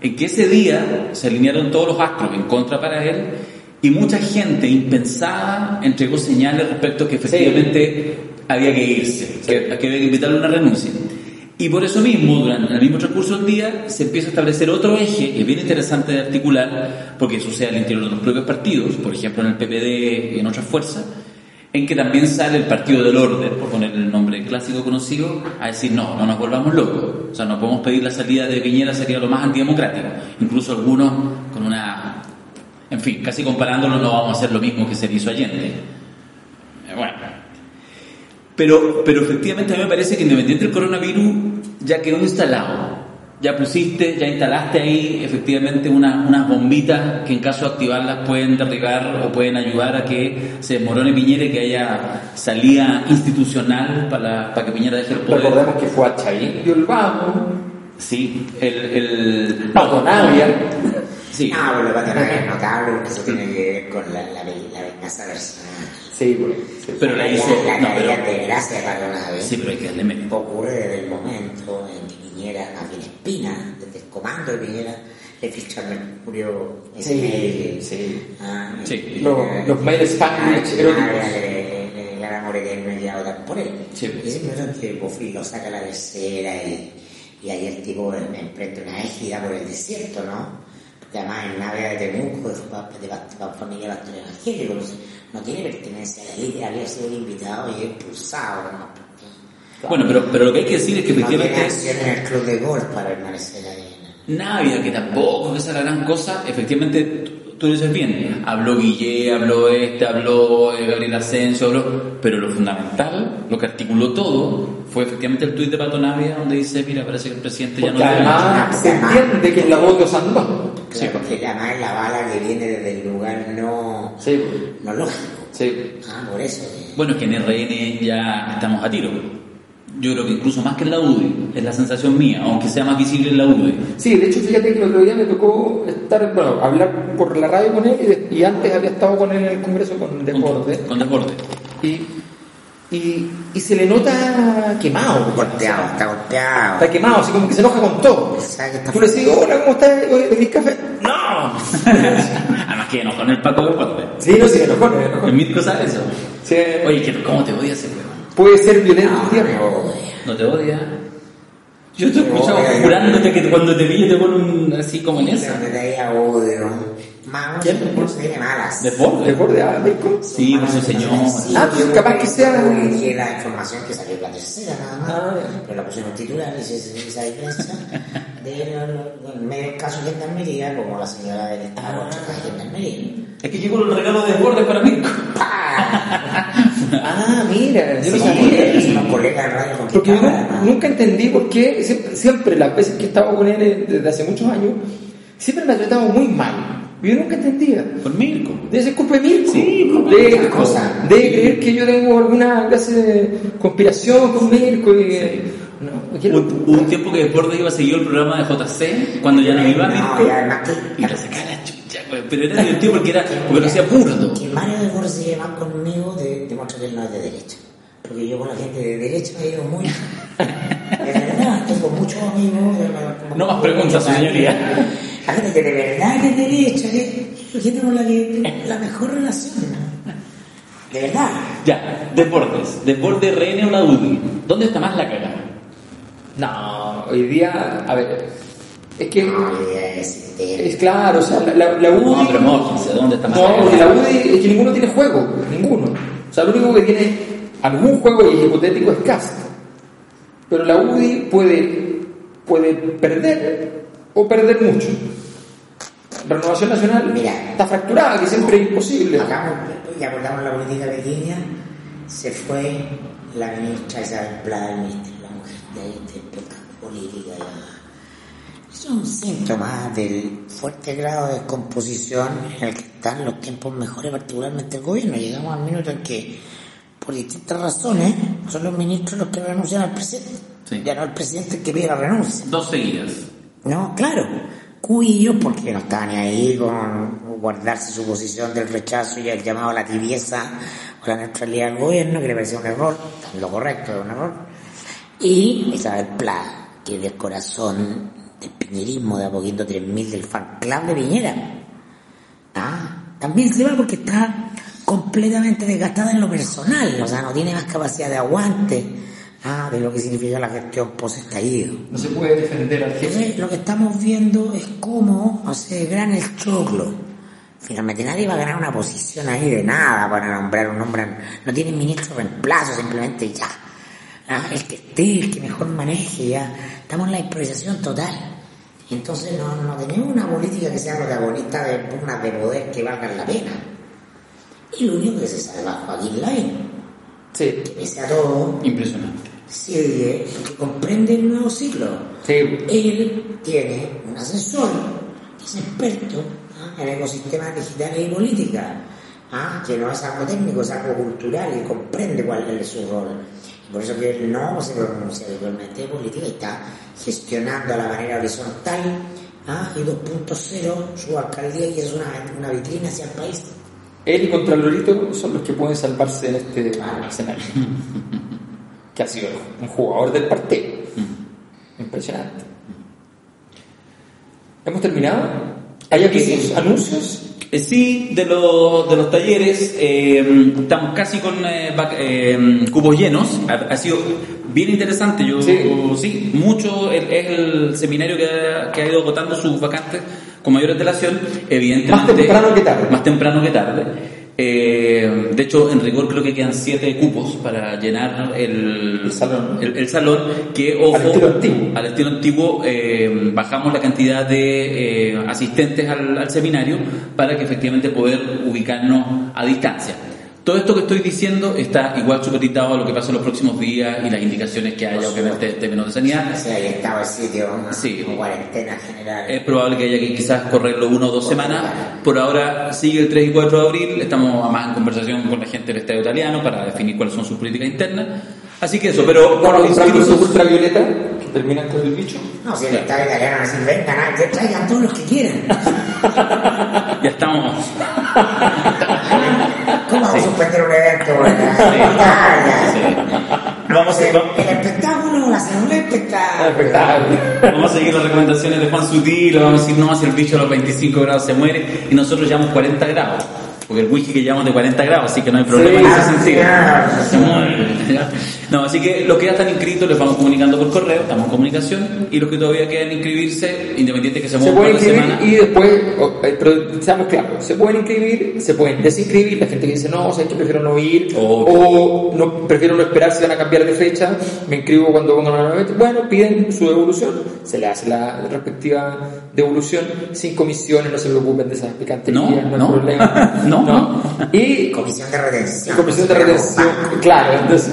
en que ese día se alinearon todos los astros en contra para él y mucha gente impensada entregó señales respecto a que efectivamente había que irse, que, que había que invitarle a una renuncia. Y por eso mismo, durante el mismo transcurso del día, se empieza a establecer otro eje que es bien interesante de articular, porque sucede al interior de los propios partidos, por ejemplo en el PPD y en otras fuerzas, en que también sale el Partido del Orden, por poner el nombre clásico conocido, a decir no, no nos volvamos locos. O sea, no podemos pedir la salida de Piñera, sería lo más antidemocrático. Incluso algunos con una... En fin, casi comparándolo no vamos a hacer lo mismo que se hizo Allende. Eh, Bueno. Pero, pero efectivamente a mí me parece que independiente del coronavirus ya quedó instalado. Ya pusiste, ya instalaste ahí efectivamente una- unas bombitas que en caso de activarlas pueden derribar o pueden ayudar a que se desmorone Piñera y que haya salida institucional para, para que Piñera deje el poder. Recordemos que fue a y Sí, el... el Navia. Sí. No, lo que pasa es notable porque eso tiene que ver con la, la, la venganza personal. Sí, pues, sí. Pero la hizo... La No, caída pero, de gracia para una vez. sí, pero hay que darle mérito. ocurre desde el momento en que Piñera, a quien Espina, desde el comando de Piñera, le ficha al Mercurio Sí, sí. Ah, Sí. y- Los- y- los mails Ah, ah, le- El gran amor eterno y a votar por él. Sí. Y ese minuto en que lo saca a la tercera y, y ahí el tipo em- emprende una égida por el desierto, ¿no? Porque además en Navia de Temuco familia pastor evangélico, entonces no tiene pertenencia a la había sido el invitado y expulsado. ¿no? Bueno, pero, pero lo que hay que decir es que No tiene efectivamente en el club de golf para permanecer ahí. Navia, que tampoco es la gran cosa, efectivamente tú, dices bien, habló Guille, habló este, habló eh, Gabriel Asensio, habló, pero lo fundamental, lo que articuló todo, fue efectivamente el tuit de Pato Navia donde dice, mira, parece que el presidente ya no además se entiende que es la voz de Osandón. Claro, Sí. porque además es la bala que viene desde el lugar no, Sí, no lógico. sí. Ah, por eso. Bueno, es que en RN ya estamos a tiro. Yo creo que incluso más que en la UDI, es la sensación mía, aunque sea más visible en la UDI. Sí, de hecho, fíjate que el otro día me tocó estar, bueno, hablar por la radio con él y, de- y antes había estado con él en el Congreso con Desborde. Con desborde. Y, y, y se le nota quemado. Golpeado, está golpeado. Está quemado, así como que se enoja con todo. ¿Sabe que está Tú le dices, hola, ¿cómo estás? ¿pedís café? ¡No! Además que enojó en el Paco desborde. Sí, no, sí, enojó. El Mirko sabe eso. Sí. Oye, ¿cómo te odia ese weón? Puede ser violento un No, tiempo. ¿No te odia? Yo te he escuchado jurándote que cuando te pille te pone un, así como en Pero esa. me daía odio. Se tiene malas. ¿Desborde? ¿Desborde a Mirko? Sí, por su señor. Ah, yo capaz que sea- la información que salió en la tercera nada más. Ah, pero la pusieron titular y esa diferencia de medio caso de gendarmería como la señora del Estado de gendarmería. Es que llegó el regalo de desborde para Mirko. Ah, mira, yo no sabía. de radio Porque yo nunca entendí por qué, siempre, siempre las veces que he estado con él eh, desde hace muchos años, siempre me ha tratado muy mal. Yo nunca entendía. Con Mirko. Debe ser culpa de Mirko. Sí, culpa de, de otra cosa. de creer que yo tengo alguna clase de conspiración con Mirko y... No, hubo un tiempo que Desborde iba a seguir el programa de JC cuando ya no iba No, Mirko. y además que- Y lo sacaba la. Pero era divertido porque era porque lo hacía burdo. Que Mario de Borges se lleva conmigo de, demuestra que él no es de derecha. Porque yo con la gente de derecha me he ido muy. De verdad, tengo muchos amigos. de- No más preguntas, señoría. La gente que de verdad que es de derecha, que gente con la que tengo la mejor relación. De verdad. Ya, Desbordes. Desborde RN o la UDI. ¿Dónde está más la cagada? No, hoy día, a ver, es que No, es, es es, claro, o sea, la, la, la UDI... No, pero ¿dónde está más No, la porque la? UDI es que ninguno tiene juego, ninguno. O sea, lo único que tiene algún juego y hipotético es Cast. Pero la UDI puede, puede perder o perder mucho. Renovación Nacional Mira. está fracturada, que siempre es imposible. Acá, ya acordamos la política pequeña, se fue la ministra Isabel de la Mujer, de ahí de política. ya. Es un síntoma del fuerte grado de descomposición en el que están los tiempos mejores, particularmente el gobierno. Llegamos al minuto en que, por distintas razones, son los ministros los que renuncian al presidente. Sí. Ya no el presidente el que pide la renuncia. Dos seguidas. No, claro. Cubillo, porque no estaba ni ahí con guardarse su posición del rechazo y el llamado a la tibieza o la neutralidad del gobierno, que le parecía un error, lo correcto, era un error. Y Isabel Pla, que del corazón del piñerismo de a poquito 3000 del fan club de Piñera. Ah, también se va porque está completamente desgastada en lo personal, o sea, no tiene más capacidad de aguante ah, de lo que significa la gestión post-estallido. No se puede defender al jefe. Entonces, lo que estamos viendo es cómo hace gran el choclo. Finalmente nadie va a ganar una posición ahí de nada para nombrar un nombre. No tienen ministro reemplazo, simplemente ya. Ah, el que esté, el que mejor maneje, ya. Estamos en la improvisación total. Entonces no, no tenemos una política que sea protagonista de pugnas de poder que valgan la pena. Y lo único que se salva es Joaquín Lavín, Sí, que pese a todo, Impresionante. sigue, que comprende el nuevo ciclo. sí. Él tiene un asesor que es experto ¿ah? en ecosistemas digitales y política, ¿ah? que no es algo técnico, es algo cultural y comprende cuál es su rol. Por eso que él no se pronuncia habitualmente de política y está gestionando a la manera horizontal ¿ah? y 2.0 su alcaldía y es una, una vitrina hacia el país. Él y Contralorito son los que pueden salvarse en este escenario. que ha sido un jugador del partido. Impresionante. ¿Hemos terminado? ¿Hay avisos, anuncios? Eh, sí, de, los de los talleres, eh, estamos casi con eh, eh, cupos llenos. Ha, ha sido bien interesante. Yo Sí. sí, mucho el- es el seminario que ha, que ha ido agotando sus vacantes con mayor antelación. Evidentemente, Más temprano que tarde. Más temprano que tarde. Eh, de hecho, en rigor creo que quedan siete cupos para llenar el, El salón. el, el salón, que ojo, Al estilo antiguo. al estilo antiguo, eh, bajamos la cantidad de eh, asistentes al, al seminario para que efectivamente poder ubicarnos a distancia. Todo esto que estoy diciendo está igual supeditado a lo que pasa en los próximos días y las indicaciones que haya, obviamente, en términos de sanidad. O sea, ahí estaba el sitio, una Sí. como cuarentena general. Es probable que haya que quizás correrlo uno o dos semanas. Por ahora sigue el 3 y 4 de abril. Estamos más en conversación con la gente del Estado italiano para definir cuáles son sus políticas internas. Así que eso, pero Bueno, los ultravioleta que terminan con el bicho. No, si el Estado italiano va a decir, vengan, ah, que traigan todos los que quieran. ya estamos. ¿Cómo vamos a suspender un evento? Sí. Sí. Vamos a, va- El espectáculo, la hacer un espectáculo. Espectacular. vamos a seguir las recomendaciones de Juan Sutil, vamos a decir no, si el bicho a los 25 grados se muere y nosotros llevamos 40 grados. Porque el whisky que llevamos de 40 grados, así que no hay problema Sí, en ese ah, sentido. No, así que los que ya están inscritos les vamos comunicando por correo, estamos en comunicación, y los que todavía quieran inscribirse, independiente que se Se muevan pueden por la inscribir semana. y después, o- eh, pero seamos claros, se pueden inscribir, se pueden desinscribir, la gente que dice no, sabes que prefiero no ir, o no, prefiero no esperar si van a cambiar de fecha, me inscribo cuando pongan una nueva fecha. Bueno, piden su devolución, se le hace la respectiva devolución, sin comisiones, no se preocupen de esas picanterías, No, no, hay no. problema. No, no. Y Comisión de retención. comisión de retención, claro, entonces.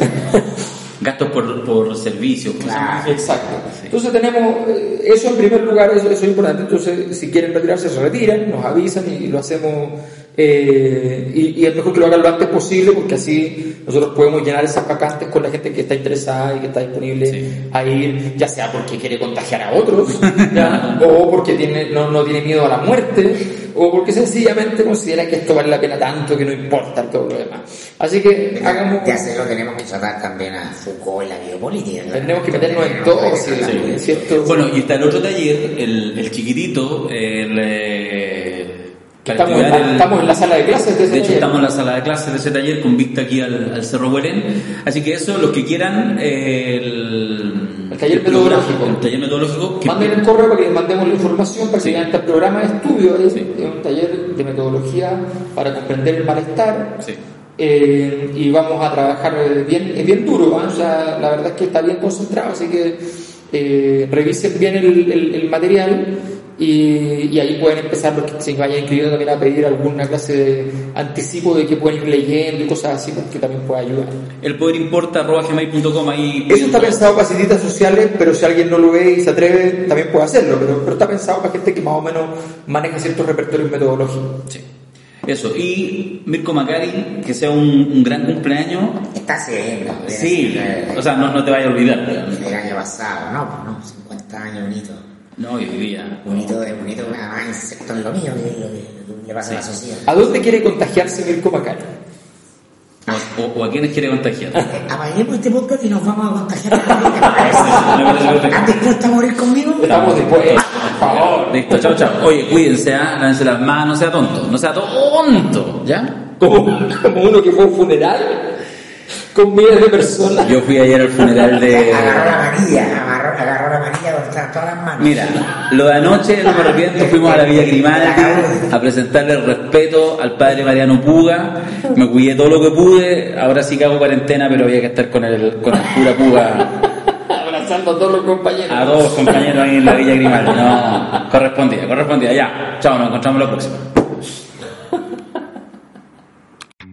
Gastos por, por servicios. ¿cómo se llama? Claro. Exacto. Entonces tenemos eh, eso en primer lugar, eso, eso es importante. Entonces, si quieren retirarse, se retiran, nos avisan y lo hacemos. eh, y, y es mejor que lo hagan lo antes posible porque así nosotros podemos llenar esas vacantes con la gente que está interesada y que está disponible Sí. a ir, ya sea porque quiere contagiar a otros, ¿ya? o porque tiene, no, no tiene miedo a la muerte, o porque sencillamente considera que esto vale la pena tanto que no importa todo lo demás. Así que hagamos. De hacerlo tenemos que tratar también a Foucault en la biopolítica. Tenemos que meternos en todo, sí, Sí. ¿cierto? Bueno, y está el otro taller, el, el chiquitito, el... eh, Estamos en, la, el- estamos en la sala de clases de ese De hecho, taller. estamos en la sala de clases de ese taller con vista aquí al, al Cerro Huelén. Así que eso, los que quieran, eh, el, El taller metodológico. El taller metodológico. que- Manden el correo para que les mandemos la información para que Sí. vean este programa de estudio. Es, Sí. es un taller de metodología para comprender el malestar. Sí. Eh, y vamos a trabajar eh, bien, es bien duro, ¿ah? o sea, la verdad es que está bien concentrado, así que eh, revisen bien el, el- el material y, y ahí pueden empezar los que se vayan inscribiendo también a pedir alguna clase de anticipo de que pueden ir leyendo y cosas así, que también puede ayudar. El poder importa arroba gmail.com ahí. Eso está pensado para citas sociales, pero si alguien no lo ve y se atreve, también puede hacerlo, pero, pero está pensado para gente que más o menos maneja ciertos repertorios metodológicos. Sí. Eso. Y Mirko Macari, que sea un, un gran cumpleaños. Está haciendo. Sí. El, O sea, no, no te vayas a olvidar. el año pasado, no, pues no, 50 años, un No, hoy día. Un hito, un hito más insecto en lo mío que lo le pasa a la sociedad. ¿A dónde quiere contagiarse Mirko Macari? O, o- o a quienes quiere contagiar. Apaguemos este podcast y nos vamos a contagiar. ¿Qué te parece? Me parece perfecto. ¿Estás dispuesto a morir conmigo? Estamos dispuestos, por favor. Listo, chao, chao. Oye, cuídense, lávense las manos, no sea tonto, no sea tonto, ¿ya? Como, como uno que fue a un funeral con miles de personas. Yo fui ayer al funeral de... Agarró la manilla, agarró, agarró la donde están todas las manos. Mira, lo de anoche, no me arrepiento, fuimos a la Villa Grimaldi a presentarle el respeto al padre Mariano Puga. Me cuidé todo lo que pude, ahora sí que hago cuarentena, pero había que estar con el, con el cura Puga Abrazando a todos los compañeros. a todos los compañeros ahí en la Villa Grimaldi. No, correspondía, correspondía. Ya, chao, nos encontramos la próxima.